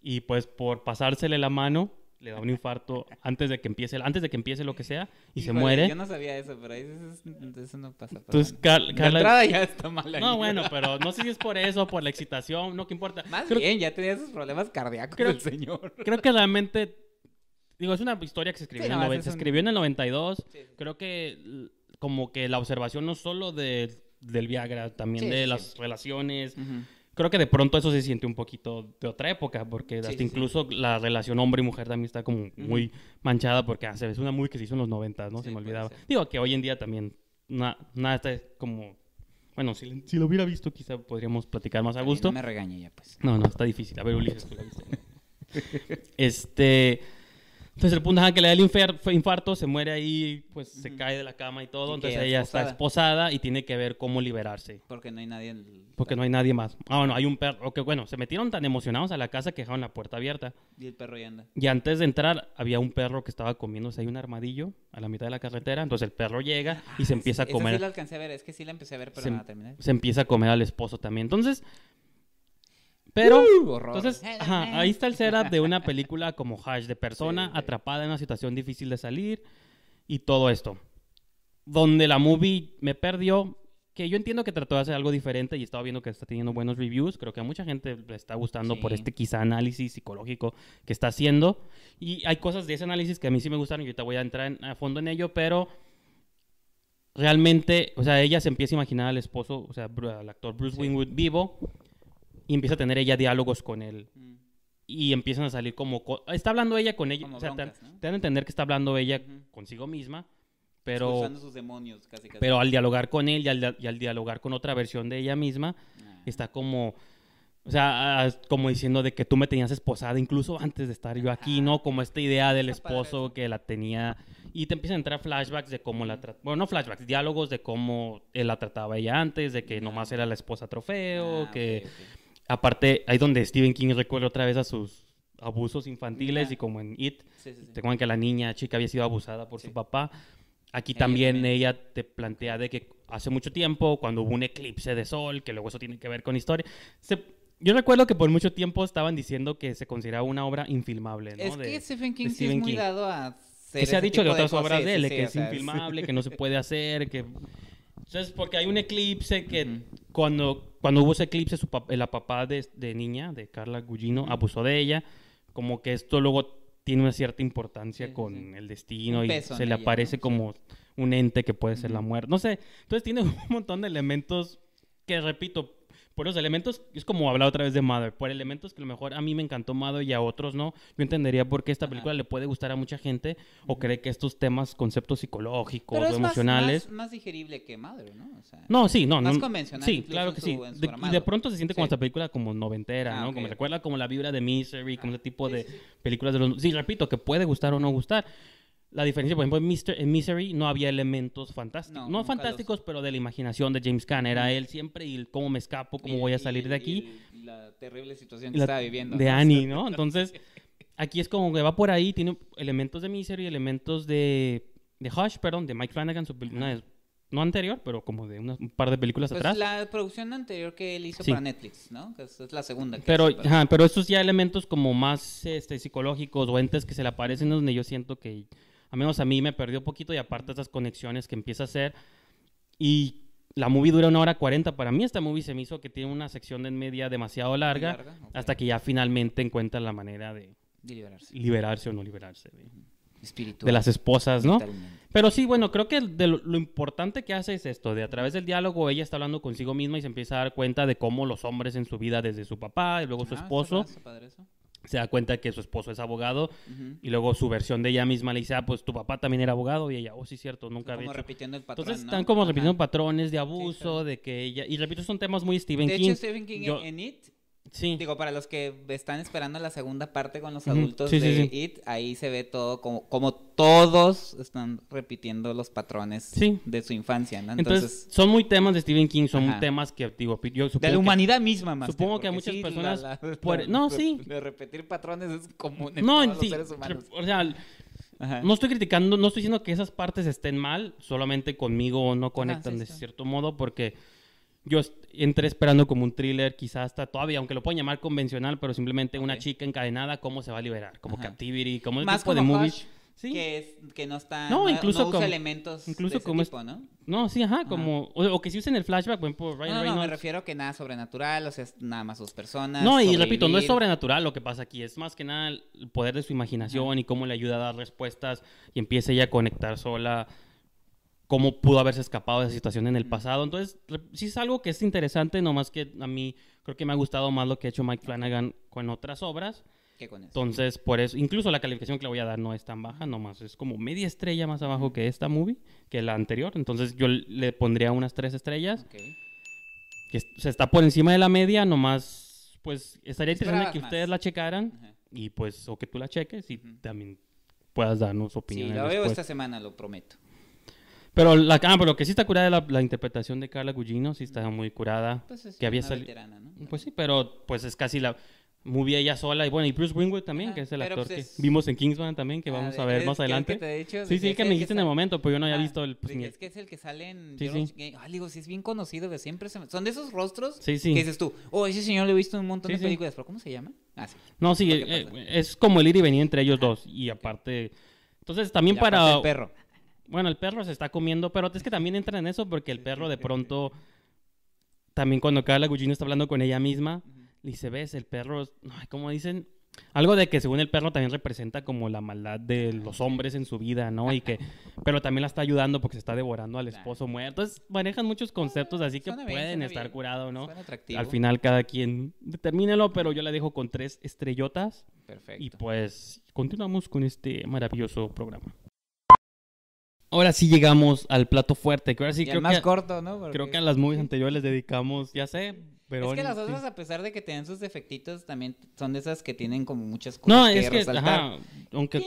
Speaker 2: y pues por pasársele la mano le da un infarto antes de que empiece antes de que empiece lo que sea y se muere.
Speaker 1: Yo no sabía eso, pero ahí eso, es- eso no pasa.
Speaker 2: Entonces. Car- Carla
Speaker 1: entrada ya está mal ahí.
Speaker 2: No, bueno, pero no sé si es por eso, por la excitación, no que importa.
Speaker 1: Más
Speaker 2: Creo,
Speaker 1: bien, ya tenía esos problemas cardíacos
Speaker 2: Creo-
Speaker 1: el señor.
Speaker 2: creo que realmente digo, es una historia que se escribió
Speaker 1: Sí,
Speaker 2: en
Speaker 1: no,
Speaker 2: el noven- se
Speaker 1: un-
Speaker 2: escribió en el 92.
Speaker 1: Sí, sí.
Speaker 2: Creo que como que la observación no solo de, del Viagra, también de las relaciones. Creo que de pronto eso se siente un poquito de otra época, porque hasta
Speaker 1: sí, sí.
Speaker 2: incluso la relación hombre y mujer también está como muy manchada, porque ah, se ve, es una muy que se hizo en los 90, ¿no?
Speaker 1: Sí,
Speaker 2: se me olvidaba. Digo que hoy en día también na- nada está como... Bueno, si, si lo hubiera visto quizá podríamos platicar más a gusto.
Speaker 1: No me regañe ya, pues.
Speaker 2: No, no, está difícil. A ver, Ulises, tú la viste. este... Entonces el punto es que le da el infarto, se muere ahí, pues se
Speaker 1: Ujú.
Speaker 2: cae de la cama y todo.
Speaker 1: Y
Speaker 2: entonces
Speaker 1: ella
Speaker 2: ella
Speaker 1: es
Speaker 2: está esposada y tiene que ver cómo liberarse.
Speaker 1: Porque no hay nadie en el...
Speaker 2: Porque no hay nadie más. Ah, bueno, hay un perro. Que bueno, se metieron tan emocionados a la casa que dejaron la puerta abierta.
Speaker 1: Y el perro ya anda.
Speaker 2: Y antes de entrar, había un perro que estaba comiéndose ahí un armadillo a la mitad de la carretera. Entonces el perro llega y se empieza a
Speaker 1: Ah, Esa sí
Speaker 2: comer.
Speaker 1: la alcancé a ver, es que sí la empecé a ver, pero
Speaker 2: Se-
Speaker 1: no la terminé.
Speaker 2: Se empieza a comer al esposo también. Entonces. Pero.
Speaker 1: Uh.
Speaker 2: Entonces, ajá, ahí está el setup de una película como Hash, de persona
Speaker 1: Sí,
Speaker 2: atrapada en una situación difícil de salir y todo esto. Donde la movie me perdió, que yo entiendo que trató de hacer algo diferente y estaba viendo que está teniendo buenos reviews. Creo que a mucha gente le está gustando por
Speaker 1: Sí.
Speaker 2: este quizá análisis psicológico que está haciendo. Y hay cosas de ese análisis que a mí sí me gustaron y ahorita voy a entrar en- a fondo en ello, pero realmente, o sea, ella se empieza a imaginar al esposo, o sea, al actor Bruce
Speaker 1: Sí.
Speaker 2: Wingwood vivo y empieza a tener ella diálogos con él
Speaker 1: Mm.
Speaker 2: y empiezan a salir como... co- Está hablando ella con ella,
Speaker 1: Como
Speaker 2: o sea, te,
Speaker 1: broncas, ¿no?
Speaker 2: te dan a entender que está hablando ella consigo misma, pero,
Speaker 1: sus demonios, casi, casi.
Speaker 2: pero al dialogar con él y al, y al dialogar con otra versión de ella misma,
Speaker 1: Ah.
Speaker 2: está como... O sea, como diciendo de que tú me tenías esposada incluso antes de estar yo aquí, ¿no? Como esta idea del esposo que la tenía... Y te empiezan a entrar flashbacks de cómo la trataba... Bueno, no flashbacks, diálogos de cómo él la trataba ella antes, de que nomás era la esposa trofeo,
Speaker 1: Ah,
Speaker 2: que... Aparte, ahí donde Stephen King recuerda otra vez a sus abusos infantiles
Speaker 1: Ajá.
Speaker 2: y como en It,
Speaker 1: Sí, sí, sí.
Speaker 2: te cuentan que la niña chica había sido abusada por
Speaker 1: Sí.
Speaker 2: su papá. Aquí también,
Speaker 1: también.
Speaker 2: ella te plantea de que hace mucho tiempo, cuando hubo un eclipse de sol, que luego eso tiene que ver con historia. se- yo recuerdo que por mucho tiempo estaban diciendo que se consideraba una obra infilmable, ¿no?
Speaker 1: Es
Speaker 2: De-
Speaker 1: que Stephen King sí es muy
Speaker 2: King.
Speaker 1: dado a
Speaker 2: que se ha dicho de otras
Speaker 1: cosas.
Speaker 2: obras
Speaker 1: Sí,
Speaker 2: de
Speaker 1: sí,
Speaker 2: él,
Speaker 1: sí,
Speaker 2: que
Speaker 1: o
Speaker 2: es
Speaker 1: sea, es-
Speaker 2: infilmable, que no se puede hacer, que... Entonces, porque hay un eclipse que
Speaker 1: Ujú.
Speaker 2: Cuando, cuando hubo ese eclipse, su pap- la papá de, de niña, de Carla Gugino, abusó de ella, como que esto luego tiene una cierta importancia
Speaker 1: Sí,
Speaker 2: con
Speaker 1: sí.
Speaker 2: el destino y se le
Speaker 1: ella,
Speaker 2: aparece como un ente que puede ser la muerte. No sé, entonces tiene un montón de elementos que, repito, por los elementos, es como hablar otra vez de Mother, por elementos que a lo mejor a mí me encantó Mother y a otros no, yo entendería por qué esta
Speaker 1: Ajá.
Speaker 2: película le puede gustar a mucha gente o cree que estos temas, conceptos psicológicos
Speaker 1: Pero
Speaker 2: o
Speaker 1: es más-
Speaker 2: emocionales...
Speaker 1: Más, más digerible que Mother, ¿no? O sea,
Speaker 2: No, sí, no,
Speaker 1: Más
Speaker 2: no.
Speaker 1: convencional
Speaker 2: Sí, claro que sí.
Speaker 1: su
Speaker 2: De- y de pronto se siente como
Speaker 1: Sí.
Speaker 2: esta película como noventera,
Speaker 1: Ah,
Speaker 2: ¿no?
Speaker 1: ok,
Speaker 2: Como recuerda como la vibra de Misery, como
Speaker 1: Ah.
Speaker 2: ese tipo
Speaker 1: Sí,
Speaker 2: de
Speaker 1: sí.
Speaker 2: películas de los... Sí, repito, que puede gustar o no gustar. La diferencia, por ejemplo, en, Mister- en Misery no había elementos fantásticos.
Speaker 1: No,
Speaker 2: fantásticos, pero de la imaginación de James Caan. Era él siempre y el cómo me escapo, cómo
Speaker 1: Y-
Speaker 2: voy a
Speaker 1: y-
Speaker 2: salir de
Speaker 1: y
Speaker 2: aquí.
Speaker 1: el- la terrible situación
Speaker 2: Y
Speaker 1: que
Speaker 2: la-
Speaker 1: estaba viviendo.
Speaker 2: de
Speaker 1: ¿no?
Speaker 2: Annie, ¿no? Entonces, aquí es como que va por ahí, tiene elementos de Misery, elementos de, de Hush, perdón, de Mike Flanagan, su una no anterior, pero como de unas- un par de películas
Speaker 1: Pues
Speaker 2: atrás.
Speaker 1: la producción anterior que él hizo
Speaker 2: Sí.
Speaker 1: para Netflix, ¿no? Que es, la segunda. que
Speaker 2: Pero,
Speaker 1: para-
Speaker 2: ajá, pero estos ya elementos como más este, psicológicos o entes que se le aparecen donde yo siento que, a menos a mí me perdió un poquito y aparte esas conexiones que empieza a hacer. Y la movie dura una hora cuarenta. Para mí esta movie se me hizo que tiene una sección de en media demasiado larga, hasta que ya finalmente encuentra la manera de
Speaker 1: De liberarse.
Speaker 2: liberarse o no liberarse de,
Speaker 1: Espiritual.
Speaker 2: de las esposas, ¿no? Pero sí, bueno, creo que de lo, lo importante que hace es esto, de a través del diálogo ella está hablando consigo misma y se empieza a dar cuenta de cómo los hombres en su vida, desde su papá y luego su
Speaker 1: Ah, está
Speaker 2: esposo,
Speaker 1: padre, está padre eso.
Speaker 2: Se da cuenta que su esposo es abogado y luego su versión de ella misma le dice, ah, pues tu papá también era abogado y ella, oh, sí, cierto, nunca había
Speaker 1: Como
Speaker 2: hecho.
Speaker 1: repitiendo el patrón,
Speaker 2: Entonces
Speaker 1: ¿no?
Speaker 2: están Sí.
Speaker 1: Digo, para los que están esperando la segunda parte con los adultos
Speaker 2: sí,
Speaker 1: de
Speaker 2: sí.
Speaker 1: It, ahí se ve todo como, como todos están repitiendo los patrones de su infancia, ¿no?
Speaker 2: Entonces,
Speaker 1: Entonces,
Speaker 2: son muy temas de Stephen King, son
Speaker 1: Ajá.
Speaker 2: temas que, digo, yo supongo
Speaker 1: de la
Speaker 2: que-
Speaker 1: humanidad misma, más.
Speaker 2: supongo que a muchas personas
Speaker 1: no,
Speaker 2: sí.
Speaker 1: De repetir patrones es común en
Speaker 2: No,
Speaker 1: todos
Speaker 2: sí,
Speaker 1: los seres humanos.
Speaker 2: o sea,
Speaker 1: Ajá.
Speaker 2: no estoy criticando, no estoy diciendo que esas partes estén mal, solamente conmigo no conectan de cierto modo porque yo entré esperando como un thriller, quizás hasta todavía, aunque lo pueden llamar convencional, pero simplemente una chica encadenada, cómo se va a liberar, como
Speaker 1: Ajá.
Speaker 2: Captivity, como el
Speaker 1: Más
Speaker 2: tipo de
Speaker 1: como
Speaker 2: movies.
Speaker 1: Hush,
Speaker 2: Sí.
Speaker 1: que, es, que no está,
Speaker 2: No,
Speaker 1: no,
Speaker 2: incluso
Speaker 1: no usa
Speaker 2: como-
Speaker 1: elementos
Speaker 2: incluso
Speaker 1: de ese
Speaker 2: como
Speaker 1: tipo, ¿no?
Speaker 2: No, sí, ajá, como o, o que se usa en el flashback, por ejemplo, Ryan
Speaker 1: No, no, no, me refiero que nada sobrenatural, o sea, es nada más dos personas.
Speaker 2: No, y repito, no es sobrenatural lo que pasa aquí, es más que nada el poder de su imaginación y cómo le ayuda a dar respuestas y empieza ella a conectar sola cómo pudo haberse escapado de esa situación en el pasado. Entonces, sí es algo que es interesante, nomás que a mí creo que me ha gustado más lo que ha hecho Mike Flanagan con otras obras.
Speaker 1: ¿Qué con eso?
Speaker 2: Entonces, por eso, incluso la calificación que le voy a dar no es tan baja, nomás es como media estrella más abajo que esta movie, que la anterior. Entonces, yo le pondría unas tres estrellas
Speaker 1: Ok.
Speaker 2: que se está por encima de la media, nomás, pues estaría interesante
Speaker 1: Esperabas
Speaker 2: que
Speaker 1: más.
Speaker 2: ustedes la checaran y pues, o que tú la cheques y también puedas darnos
Speaker 1: Sí,
Speaker 2: opiniones.
Speaker 1: lo veo esta semana, lo prometo.
Speaker 2: Pero, la, ah, pero lo que sí está curada es la, la interpretación de Carla Gugino, sí está muy curada.
Speaker 1: Pues es
Speaker 2: que había
Speaker 1: una
Speaker 2: sali-
Speaker 1: veterana, ¿no?
Speaker 2: Pues sí, pero pues es casi la movie ella sola y bueno, y Bruce Greenwood también,
Speaker 1: Ajá,
Speaker 2: que es el actor
Speaker 1: pues,
Speaker 2: que
Speaker 1: es-
Speaker 2: vimos en Kingsman también, que
Speaker 1: Ah,
Speaker 2: vamos a ver más
Speaker 1: que el
Speaker 2: adelante.
Speaker 1: que he dicho,
Speaker 2: sí, sí,
Speaker 1: que
Speaker 2: que me dijiste en
Speaker 1: sale-
Speaker 2: el momento, pero yo no había
Speaker 1: Ah,
Speaker 2: visto el... Pues,
Speaker 1: que
Speaker 2: ni-
Speaker 1: es que es el que sale en
Speaker 2: Sí, sí.
Speaker 1: Game. Ah, digo, sí es bien conocido, que siempre se me- Son de esos rostros
Speaker 2: Sí, sí.
Speaker 1: que dices tú, oh, ese señor lo he visto en un montón
Speaker 2: Sí,
Speaker 1: de películas, pero ¿cómo se llama? Ah, sí.
Speaker 2: No, sí,
Speaker 1: ¿Qué
Speaker 2: eh, es como el ir y venir entre ellos dos y aparte... Entonces también para...
Speaker 1: El perro.
Speaker 2: Bueno, el perro se está comiendo, pero es que también entra en eso porque el perro de pronto, también cuando Carla Gugino está hablando con ella misma, le dice, ves, el perro, ay, ¿cómo dicen? Algo de que según el perro también representa como la maldad de los hombres en su vida, ¿no? Y que, pero también la está ayudando porque se está devorando al esposo muerto. Entonces manejan muchos conceptos así que
Speaker 1: Suena
Speaker 2: pueden estar
Speaker 1: bien.
Speaker 2: curados, ¿no? Al final cada quien determínelo, pero yo la dejo con tres estrellotas
Speaker 1: Perfecto.
Speaker 2: y pues continuamos con este maravilloso programa. Ahora sí llegamos al plato fuerte, que ahora sí
Speaker 1: Y el
Speaker 2: creo
Speaker 1: más
Speaker 2: que,
Speaker 1: corto, ¿no? Porque-
Speaker 2: creo que a las movies anteriores les dedicamos, ya sé, pero...
Speaker 1: Es que las
Speaker 2: sí.
Speaker 1: otras, a pesar de que tienen sus defectitos, también son de esas que tienen como muchas cosas
Speaker 2: No,
Speaker 1: que
Speaker 2: es que,
Speaker 1: resaltar.
Speaker 2: ajá, aunque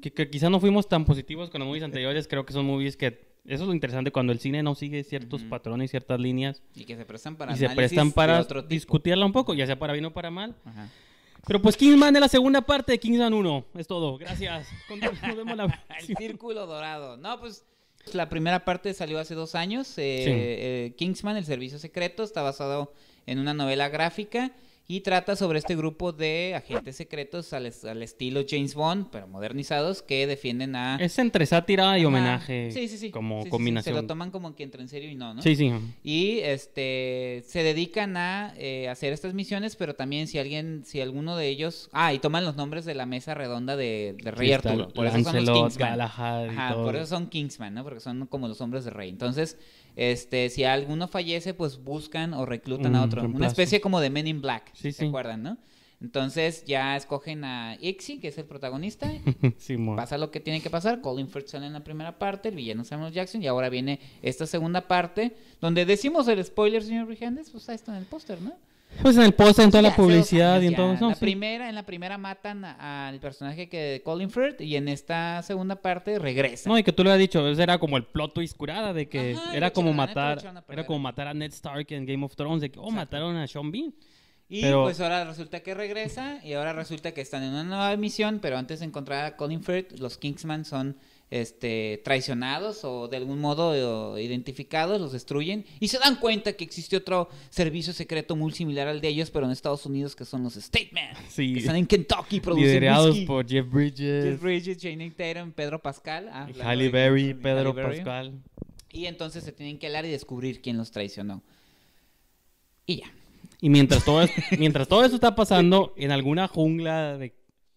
Speaker 2: que, que quizá no fuimos tan positivos con las movies anteriores, creo que son movies que... Eso es lo interesante cuando el cine no sigue ciertos patrones, ciertas líneas,
Speaker 1: Y que se prestan para
Speaker 2: y se prestan para discutirla un poco, ya sea para bien o para mal.
Speaker 1: Ajá.
Speaker 2: Pero pues Kingsman es la segunda parte de Kingsman 1, es todo, gracias. Nos vemos la
Speaker 1: El círculo dorado. No, pues la primera parte salió hace dos años. eh, eh, Kingsman, el servicio secreto, está basado en una novela gráfica y trata sobre este grupo de agentes secretos al, es- al estilo James Bond, pero modernizados, que defienden a...
Speaker 2: Es entre sátira y homenaje,
Speaker 1: Sí, sí, sí.
Speaker 2: como
Speaker 1: Sí, sí, sí,
Speaker 2: combinación.
Speaker 1: Se lo toman como que entre en serio y no, ¿no?
Speaker 2: Sí, sí.
Speaker 1: Y este se dedican a eh, hacer estas misiones, pero también si alguien, si alguno de ellos, ah, y toman los nombres de la mesa redonda de, de Rey Arturo, por eso son los Kingsman.
Speaker 2: Galahad y
Speaker 1: Ajá,
Speaker 2: todo.
Speaker 1: por eso son Kingsman, ¿no? Porque son como los hombres de Rey. Entonces, este, si alguno fallece, pues buscan o reclutan a
Speaker 2: Un
Speaker 1: otro, una especie como de Men in Black,
Speaker 2: Sí,
Speaker 1: ¿se
Speaker 2: sí.
Speaker 1: acuerdan, no? Entonces ya escogen a Ixie, que es el protagonista, pasa lo que tiene que pasar. Colin Firth sale en la primera parte, el villano Samuel Jackson, y ahora viene esta segunda parte, donde decimos el spoiler, señor Brijandes, pues ahí está en el póster, ¿no?
Speaker 2: Pues en el póster, en toda la publicidad
Speaker 1: años
Speaker 2: y en todo eso.
Speaker 1: la
Speaker 2: sí.
Speaker 1: primera, en la primera matan al personaje que de Colin Firth, y en esta segunda parte regresa.
Speaker 2: No, y que tú lo has dicho, era como el plot twist curada de que
Speaker 1: Ajá,
Speaker 2: era como
Speaker 1: la
Speaker 2: matar, era como matar a Ned Stark en Game of Thrones, de que, oh,
Speaker 1: Exacto.
Speaker 2: mataron a Sean Bean.
Speaker 1: Y
Speaker 2: Pero-
Speaker 1: pues ahora resulta que regresa y ahora resulta que están en una nueva misión, pero antes de encontrar a Colin Firth, los Kingsman son este traicionados o de algún modo eh, identificados, los destruyen y se dan cuenta que existe otro servicio secreto muy similar al de ellos, pero en Estados Unidos que son los Statemen,
Speaker 2: Sí.
Speaker 1: que están en Kentucky produciendo
Speaker 2: Liderados
Speaker 1: whisky.
Speaker 2: por Jeff Bridges,
Speaker 1: Jeff Bridges, Channing Tatum, Pedro Pascal, ah,
Speaker 2: Halle Berry, Pedro
Speaker 1: Halle Berry.
Speaker 2: Pascal.
Speaker 1: Y entonces se tienen que hablar y descubrir quién los traicionó. Y ya.
Speaker 2: Y mientras todo, es- mientras todo eso está pasando, en alguna jungla de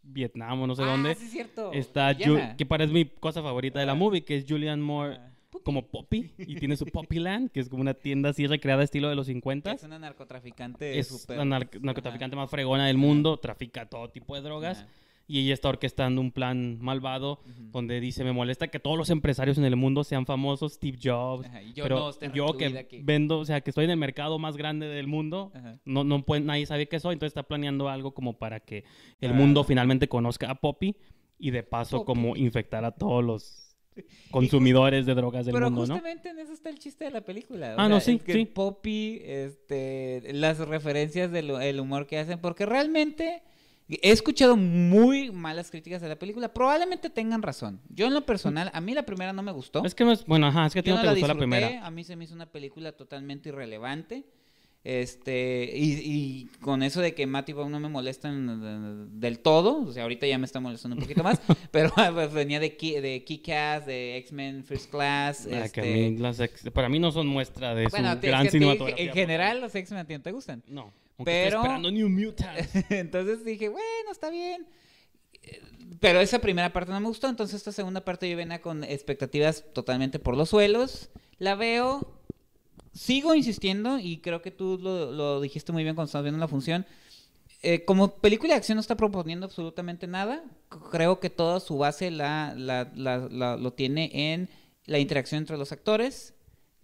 Speaker 2: Vietnam o no sé
Speaker 1: ah,
Speaker 2: dónde,
Speaker 1: sí es cierto.
Speaker 2: está, que parece mi cosa favorita de la
Speaker 1: Ah.
Speaker 2: movie, que es Julian Moore
Speaker 1: Ah.
Speaker 2: como Poppy, y tiene su Poppy Land, que es como una tienda así recreada estilo de los 50.
Speaker 1: Es una narcotraficante
Speaker 2: Es
Speaker 1: súper-
Speaker 2: la nar- narcotraficante más fregona del mundo, trafica todo tipo de drogas.
Speaker 1: Ajá.
Speaker 2: Y ella está orquestando un plan malvado donde dice, me molesta que todos los empresarios en el mundo sean famosos, Steve Jobs,
Speaker 1: Ajá, yo
Speaker 2: pero
Speaker 1: no,
Speaker 2: yo que
Speaker 1: aquí.
Speaker 2: vendo, o sea, que estoy en el mercado más grande del mundo,
Speaker 1: Ajá.
Speaker 2: no, no puede, nadie sabe qué soy, entonces está planeando algo como para que el
Speaker 1: Ah.
Speaker 2: mundo finalmente conozca a Poppy y de paso
Speaker 1: Poppy.
Speaker 2: como infectar a todos los consumidores de drogas del
Speaker 1: Pero
Speaker 2: mundo, ¿no?
Speaker 1: justamente en eso está el chiste de la película. o
Speaker 2: Ah, no, sí,
Speaker 1: que
Speaker 2: sí.
Speaker 1: Poppy, este, las referencias del el humor que hacen, porque realmente he escuchado muy malas críticas de la película. Probablemente tengan razón. Yo en lo personal, a mí la primera no me gustó.
Speaker 2: Es que no es, bueno, ajá, es que a ti no
Speaker 1: no
Speaker 2: te
Speaker 1: la
Speaker 2: gustó la primera.
Speaker 1: A mí se me hizo una película totalmente irrelevante. Este, y, y con eso de que Matty Bob no me molestan del todo, o sea, ahorita ya me está molestando un poquito más, pero pues, venía de, Ki- de Kick-Ass, de X-Men First Class.
Speaker 2: Ah,
Speaker 1: este,
Speaker 2: mí las ex- para mí no son muestra de
Speaker 1: bueno,
Speaker 2: su gran
Speaker 1: que
Speaker 2: cinematografía.
Speaker 1: en general los X-Men a ti no te gustan.
Speaker 2: No, aunque
Speaker 1: Pero-
Speaker 2: estoy esperando New Mutants.
Speaker 1: entonces dije, bueno, está bien. Eh, Pero esa primera parte no me gustó, entonces esta segunda parte yo venía con expectativas totalmente por los suelos. La veo, sigo insistiendo y creo que tú lo, lo dijiste muy bien cuando estabas viendo la función. Eh, como película de acción no está proponiendo absolutamente nada. Creo que toda su base la- la- la- lo tiene en la interacción entre los actores,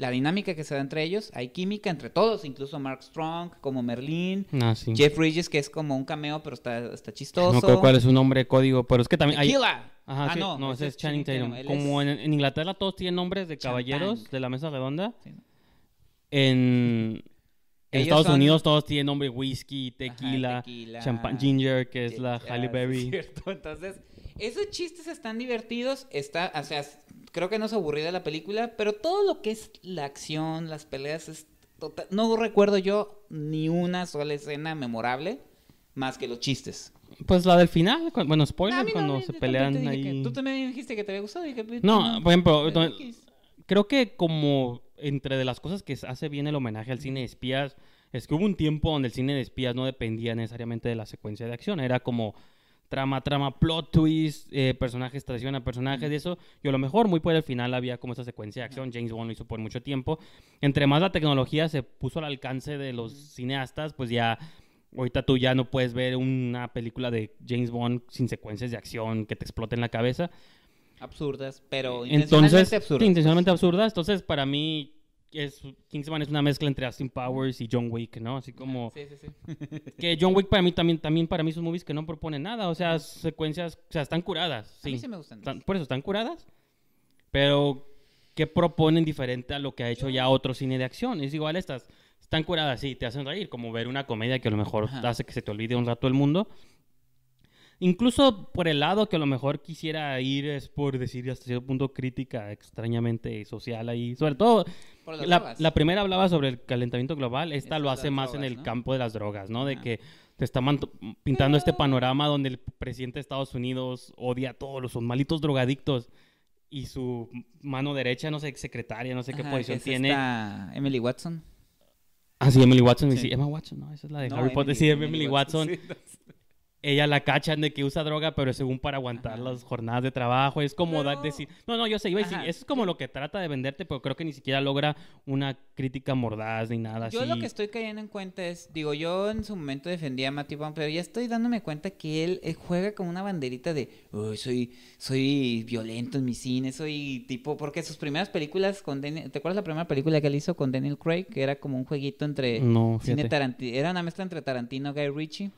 Speaker 1: la dinámica que se da entre ellos. Hay química entre todos, incluso Mark Strong como Merlín.
Speaker 2: Ah, sí.
Speaker 1: Jeff Bridges, que es como un cameo, pero está, está chistoso.
Speaker 2: No recuerdo cuál es su nombre código, pero es que también hay... Ajá,
Speaker 1: ah,
Speaker 2: sí,
Speaker 1: no,
Speaker 2: no, ese es Channing Tatum. Como
Speaker 1: es-
Speaker 2: en, en Inglaterra todos tienen nombres de caballeros de la mesa redonda,
Speaker 1: Sí, ¿no?
Speaker 2: en, Estados
Speaker 1: son-
Speaker 2: Unidos todos tienen nombre whisky,
Speaker 1: Ajá,
Speaker 2: tequila,
Speaker 1: tequila,
Speaker 2: champán, ginger, que es la Halle Berry.
Speaker 1: es cierto. Entonces, esos chistes están divertidos, está, o sea, creo que no es aburrida la película, pero todo lo que es la acción, las peleas, es total- no recuerdo yo ni una sola escena memorable más que los chistes.
Speaker 2: Pues la del final, bueno, spoiler,
Speaker 1: no,
Speaker 2: cuando se pelean
Speaker 1: dije que-
Speaker 2: ahí.
Speaker 1: Tú también dijiste que te había gustado. y dije, pues,
Speaker 2: No, por ejemplo,
Speaker 1: pues,
Speaker 2: creo que como entre de las cosas que hace bien el homenaje al cine de espías es que hubo un tiempo donde el cine de espías no dependía necesariamente de la secuencia de acción, era como trama, trama, plot twist, eh, personajes traición a personajes de eso, y a lo mejor muy por el final había como esa secuencia de acción, James Bond lo hizo por mucho tiempo, entre más la tecnología se puso al alcance de los cineastas, pues ya ahorita tú ya no puedes ver una película de James Bond sin secuencias de acción que te exploten la cabeza,
Speaker 1: Absurdas, pero
Speaker 2: entonces,
Speaker 1: intencionalmente absurdas.
Speaker 2: sí, intencionalmente absurdas. Entonces, para mí, es, Kingsman es una mezcla entre Austin Powers y John Wick, ¿no? Así como
Speaker 1: Sí, sí, sí.
Speaker 2: que John Wick para mí también, también para mí son movies que no proponen nada. O sea, secuencias, o sea, están curadas.
Speaker 1: A
Speaker 2: Sí.
Speaker 1: mí sí me gustan.
Speaker 2: Están- por eso están curadas. Pero, ¿qué proponen diferente a lo que ha hecho ya otro cine de acción? Es igual estas. Están curadas, sí, te hacen reír, como ver una comedia que a lo mejor
Speaker 1: Ajá.
Speaker 2: hace que se te olvide un rato el mundo. Incluso por el lado que a lo mejor quisiera ir es por decir hasta cierto punto crítica extrañamente social ahí. Sobre todo, la,
Speaker 1: drogas.
Speaker 2: la primera hablaba sobre el calentamiento global, esta lo hace más en el
Speaker 1: ¿no?
Speaker 2: campo de las drogas, ¿no? De que te está pintando este panorama donde el presidente de Estados Unidos odia a todos los malitos drogadictos y su mano derecha, no sé, secretaria, no sé qué
Speaker 1: Ajá,
Speaker 2: posición
Speaker 1: es
Speaker 2: tiene.
Speaker 1: esta Emily Watson.
Speaker 2: Ah, sí, Emily Watson. y
Speaker 1: Sí.
Speaker 2: Sí. Emma Watson, no, esa es la de
Speaker 1: No,
Speaker 2: Harry Potter.
Speaker 1: Emily-
Speaker 2: Sí, Emily, Watson.
Speaker 1: sí.
Speaker 2: Ella la cachan de que usa droga, pero según para aguantar
Speaker 1: Ajá.
Speaker 2: las jornadas de trabajo. Es como dar- decir. No, no, yo sé, iba a decir.
Speaker 1: Ajá.
Speaker 2: Eso es como lo que trata de venderte, pero creo que ni siquiera logra una crítica mordaz ni nada
Speaker 1: Yo
Speaker 2: así.
Speaker 1: lo que estoy cayendo en cuenta es, digo, yo en su momento defendía a Matthew Vaughn, pero ya estoy dándome cuenta que él, él juega como una banderita de, "Uy, soy, soy violento en mi cine, soy tipo, porque sus primeras películas con Daniel, ¿te acuerdas la primera película que él hizo con Daniel Craig? Que era como un jueguito entre
Speaker 2: No,
Speaker 1: cine. Tarantino, era una mezcla entre Tarantino y Guy Ritchie.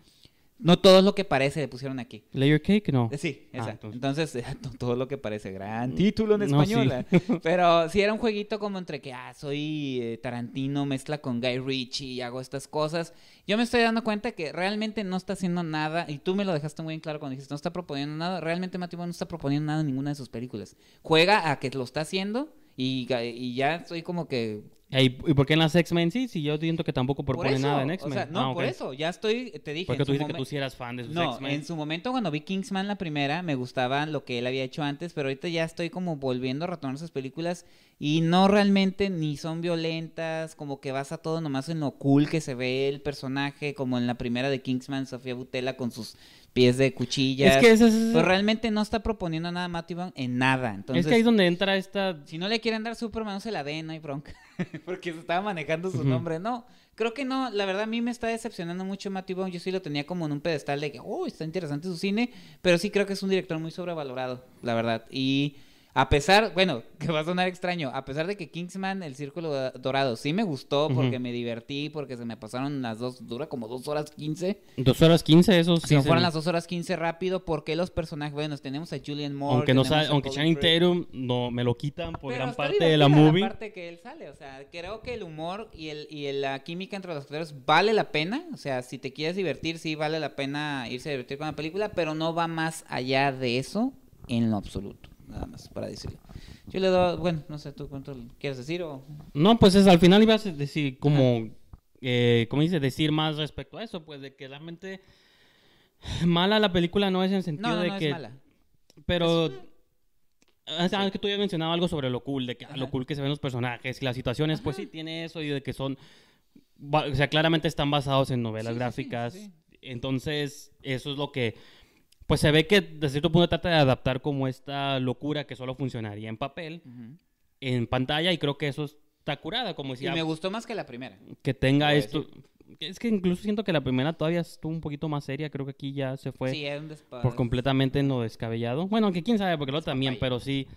Speaker 1: No todo es lo que parece, le pusieron aquí.
Speaker 2: Layer Cake, no.
Speaker 1: Eh, Sí,
Speaker 2: Ah,
Speaker 1: exacto.
Speaker 2: entonces-
Speaker 1: entonces, to- todo lo que parece gran título en
Speaker 2: No, sí.
Speaker 1: español. Pero sí era un jueguito como entre que, ah, soy eh, Tarantino, mezcla con Guy Ritchie y hago estas cosas. Yo me estoy dando cuenta que realmente no está haciendo nada, y tú me lo dejaste muy en claro cuando dijiste, no está proponiendo nada. Realmente Matthew no está proponiendo nada en ninguna de sus películas. Juega a que lo está haciendo y, y ya estoy como que
Speaker 2: ¿Y por qué en las X-Men sí? Si yo siento que tampoco
Speaker 1: por
Speaker 2: propone
Speaker 1: eso,
Speaker 2: nada en
Speaker 1: o
Speaker 2: X-Men.
Speaker 1: sea, no,
Speaker 2: Ah,
Speaker 1: por eso, ya estoy, te dije.
Speaker 2: Porque tú dices que tú sí eras fan de sus
Speaker 1: No,
Speaker 2: X-Men.
Speaker 1: en su momento cuando vi Kingsman la primera, me gustaba lo que él había hecho antes, pero ahorita ya estoy como volviendo a retomar esas películas y no realmente ni son violentas, como que basa todo nomás en lo cool que se ve el personaje, como en la primera de Kingsman, Sofía Butela con sus pies de cuchillas.
Speaker 2: Es que ese es-
Speaker 1: Pues realmente no está proponiendo nada Vaughn en nada. Entonces,
Speaker 2: es que ahí es donde entra esta...
Speaker 1: si no le quieren dar Superman, no se la den, no hay bronca. Porque se estaba manejando su nombre. No, creo que no. La verdad, a mí me está decepcionando mucho Matthew Vaughn. Yo sí lo tenía como en un pedestal de que, oh, está interesante su cine. Pero sí creo que es un director muy sobrevalorado, la verdad. Y a pesar, bueno, que va a sonar extraño, a pesar de que Kingsman, El Círculo Dorado, sí me gustó porque me divertí, porque se me pasaron las dos, dura como dos horas quince.
Speaker 2: Dos horas quince, eso sí.
Speaker 1: Si fueron
Speaker 2: me-
Speaker 1: las dos horas quince rápido, porque los personajes, bueno, tenemos a Julian Moore.
Speaker 2: Aunque no
Speaker 1: tenemos
Speaker 2: sa-
Speaker 1: a
Speaker 2: aunque Channing. Tatum no me lo quitan por
Speaker 1: Pero
Speaker 2: gran parte de la movie.
Speaker 1: parte que él sale, o sea, creo que el humor y, el, y la química entre los actores vale la pena, o sea, si te quieres divertir, sí vale la pena irse a divertir con la película, pero no va más allá de eso en lo absoluto, nada más para decirlo. Yo le doy, bueno, no sé, ¿tú cuánto quieres decir o...?
Speaker 2: No, pues es, al final ibas a decir como, eh, ¿cómo dice? Decir más respecto a eso, pues de que realmente mala la película no es en el sentido
Speaker 1: No, no,
Speaker 2: de
Speaker 1: no
Speaker 2: que...
Speaker 1: es mala.
Speaker 2: Pero... Ah, sabes que tú ya mencionado algo sobre lo cool, de que ah, lo
Speaker 1: Ajá.
Speaker 2: cool que se ven los personajes y las situaciones, pues sí tiene eso y de que son, o sea, claramente están basados en novelas
Speaker 1: sí,
Speaker 2: gráficas.
Speaker 1: sí.
Speaker 2: Entonces, eso es lo que, pues se ve que de cierto punto trata de adaptar como esta locura que solo funcionaría en papel, en pantalla y creo que eso está curada, como
Speaker 1: Y
Speaker 2: decía,
Speaker 1: me gustó más que la primera.
Speaker 2: que tenga esto. Es que incluso siento que la primera todavía estuvo un poquito más seria, creo que aquí ya se fue
Speaker 1: sí, es un despa-
Speaker 2: por completamente en lo descabellado. Bueno, que quién sabe, porque lo también, pero sí,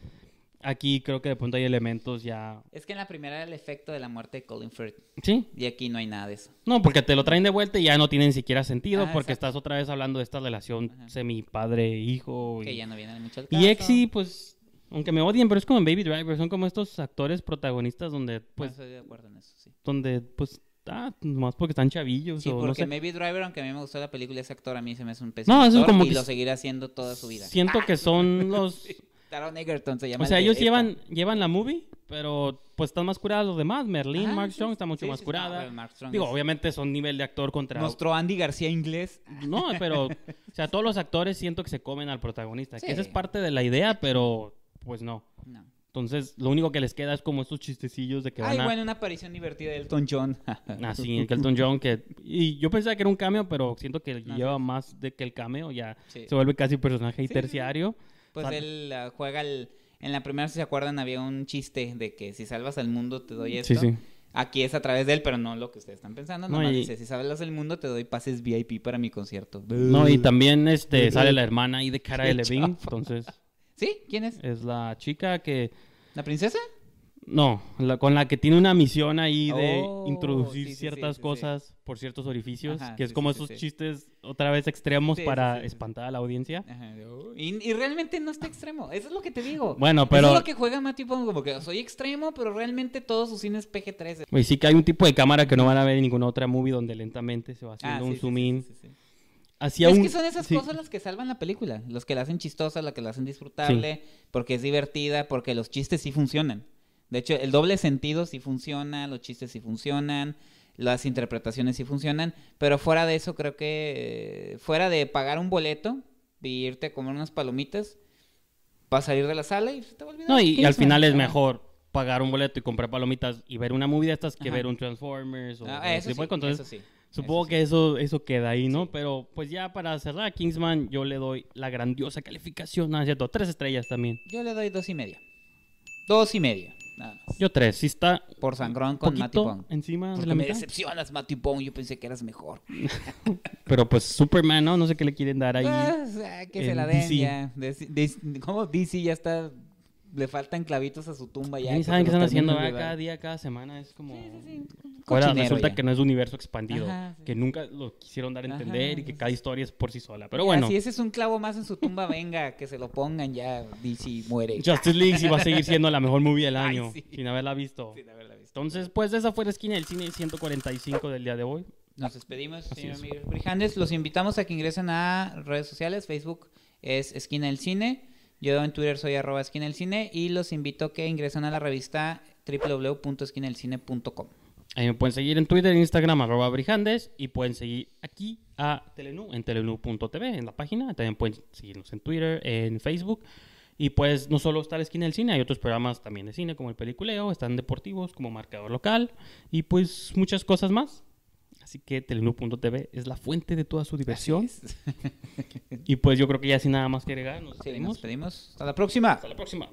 Speaker 2: aquí creo que de pronto hay elementos ya...
Speaker 1: Es que en la primera era el efecto de la muerte de Colin Firth,
Speaker 2: Sí,
Speaker 1: y aquí no hay nada de eso.
Speaker 2: no, porque te lo traen de vuelta y ya no tiene ni siquiera sentido,
Speaker 1: Ah,
Speaker 2: porque
Speaker 1: exacto.
Speaker 2: estás otra vez hablando de esta relación semi-padre-hijo.
Speaker 1: Que
Speaker 2: Y,
Speaker 1: ya no viene mucho al
Speaker 2: y
Speaker 1: caso.
Speaker 2: Exy, pues, aunque me odien, pero es como en Baby Driver, son como estos actores protagonistas donde,
Speaker 1: Pues,
Speaker 2: pues,
Speaker 1: estoy de acuerdo en eso, sí.
Speaker 2: donde, pues, ah, más porque están chavillos
Speaker 1: Sí,
Speaker 2: o
Speaker 1: porque
Speaker 2: no sé.
Speaker 1: Maybe Driver, aunque a mí me gustó la película, ese actor a mí se me hace un pésimo
Speaker 2: No, eso es
Speaker 1: actor
Speaker 2: como
Speaker 1: y
Speaker 2: que
Speaker 1: lo seguirá haciendo toda su vida.
Speaker 2: Siento que son los...
Speaker 1: Taron Egerton se llama.
Speaker 2: O sea, ellos llevan, llevan la movie, pero pues están más curadas los demás. Merlin,
Speaker 1: Ajá,
Speaker 2: Mark
Speaker 1: sí,
Speaker 2: Strong está mucho
Speaker 1: sí,
Speaker 2: más
Speaker 1: sí, no,
Speaker 2: curada.
Speaker 1: Strong
Speaker 2: Digo,
Speaker 1: es
Speaker 2: obviamente son nivel de actor contra...
Speaker 1: Nuestro Andy García inglés.
Speaker 2: No, pero, o sea, todos los actores siento que se comen al protagonista. Que esa es
Speaker 1: Sí.
Speaker 2: parte de la idea, pero pues no.
Speaker 1: No.
Speaker 2: Entonces, lo único que les queda es como estos chistecillos de que
Speaker 1: Ay,
Speaker 2: van a...
Speaker 1: bueno, una aparición divertida de Elton John.
Speaker 2: Así, el Elton John, que... Y yo pensaba que era un cameo, pero siento que
Speaker 1: No,
Speaker 2: lleva más de que el cameo, ya
Speaker 1: Sí.
Speaker 2: se vuelve casi personaje y
Speaker 1: Sí, sí, sí.
Speaker 2: terciario.
Speaker 1: Pues él ah, juega el... En la primera, si se acuerdan, había un chiste de que si salvas al mundo te doy esto.
Speaker 2: Sí, sí.
Speaker 1: Aquí es a través de él, pero no lo que ustedes están pensando.
Speaker 2: No,
Speaker 1: Nomás
Speaker 2: y-
Speaker 1: dice, si salvas al mundo te doy pases VIP para mi concierto.
Speaker 2: No, y también este sale la hermana ahí de cara de Levine, entonces
Speaker 1: ¿Sí? ¿Quién es?
Speaker 2: es la chica que
Speaker 1: ¿La princesa?
Speaker 2: No, la- con la que tiene una misión ahí de
Speaker 1: Oh,
Speaker 2: introducir
Speaker 1: sí, sí,
Speaker 2: ciertas
Speaker 1: sí,
Speaker 2: cosas por ciertos orificios,
Speaker 1: Ajá,
Speaker 2: que es como esos chistes otra vez extremos para espantar a la audiencia.
Speaker 1: Ajá. Y, y realmente no está extremo. Eso es lo que te digo.
Speaker 2: Bueno,
Speaker 1: Eso
Speaker 2: pero
Speaker 1: es lo que juega Vaughn, como que soy extremo, pero realmente todo su cine es PG-13.
Speaker 2: güey, sí que hay un tipo de cámara que no van a ver en ninguna otra movie donde lentamente se va haciendo
Speaker 1: Ah,
Speaker 2: un
Speaker 1: sí, sí,
Speaker 2: zoom in hacia
Speaker 1: Es
Speaker 2: un
Speaker 1: que son esas
Speaker 2: sí.
Speaker 1: cosas las que salvan la película, los que la hacen chistosa, las que la hacen disfrutable, porque es divertida, porque los chistes sí funcionan. De hecho, el doble sentido sí funciona, los chistes sí funcionan, las interpretaciones sí funcionan, pero fuera de eso creo que eh, fuera de pagar un boleto y irte a comer unas palomitas, vas a salir de la sala y se te va a olvidar.
Speaker 2: No, y, y al final es mejor pagar un boleto y comprar palomitas y ver una movie de estas que
Speaker 1: Ajá.
Speaker 2: ver un Transformers o
Speaker 1: Ah, eso sí,
Speaker 2: cosas. Entonces,
Speaker 1: eso sí,
Speaker 2: Supongo
Speaker 1: eso
Speaker 2: que eso, eso queda ahí, ¿no? Pero pues ya para cerrar Kingsman, yo le doy la grandiosa calificación, ¿no es cierto? Tres estrellas también.
Speaker 1: Yo le doy dos y media. Dos y media, nada más.
Speaker 2: Yo tres, sí está
Speaker 1: Por sangrón con
Speaker 2: poquito
Speaker 1: Vaughn.
Speaker 2: encima de la
Speaker 1: me
Speaker 2: mitad.
Speaker 1: decepcionas, Matthew Vaughn. Yo pensé que eras mejor.
Speaker 2: Pero pues Superman, ¿no? No sé qué le quieren dar ahí.
Speaker 1: Pues, ah, que se la den
Speaker 2: DC.
Speaker 1: ya. DC ¿Cómo DC ya está? Le faltan clavitos a su tumba ya.
Speaker 2: Ni saben qué están haciendo, ¿verdad? Cada día, cada semana es como...
Speaker 1: Sí, sí, sí.
Speaker 2: Ahora resulta
Speaker 1: ya.
Speaker 2: que no es universo expandido,
Speaker 1: Ajá, sí.
Speaker 2: que nunca lo quisieron dar a
Speaker 1: Ajá,
Speaker 2: entender y que cada historia es por sí sola. Pero
Speaker 1: Ya,
Speaker 2: bueno,
Speaker 1: Si ese es un clavo más en su tumba, venga, que se lo pongan ya. DC muere.
Speaker 2: Justice League sí va a seguir siendo la mejor movie del
Speaker 1: Ay,
Speaker 2: año,
Speaker 1: sí.
Speaker 2: sin haberla visto.
Speaker 1: Sin haberla visto.
Speaker 2: Entonces, pues esa fue la esquina del cine 145 del día de hoy.
Speaker 1: Nos despedimos,
Speaker 2: Así
Speaker 1: señor. Miguel Brijandes. Los invitamos a que ingresen a redes sociales. Facebook es Esquina del Cine. Yo en Twitter soy arroba esquina del cine. Y los invito a que ingresen a la revista www.esquinadelcine.com.
Speaker 2: Ahí me pueden seguir en Twitter, Instagram, arroba Brijandes, y pueden seguir aquí a Telenú, en telenu.tv, en la página. También pueden seguirnos en Twitter, en Facebook. Y pues no solo está la esquina del cine, hay otros programas también de cine, como el Peliculeo, están deportivos, como Marcador Local, y pues muchas cosas más. Así que Telenú.tv es la fuente de toda su diversión. Y pues yo creo que ya sin nada más que agregar, nos
Speaker 1: Sí,
Speaker 2: despedimos.
Speaker 1: nos despedimos. Hasta la próxima.
Speaker 2: Hasta la próxima.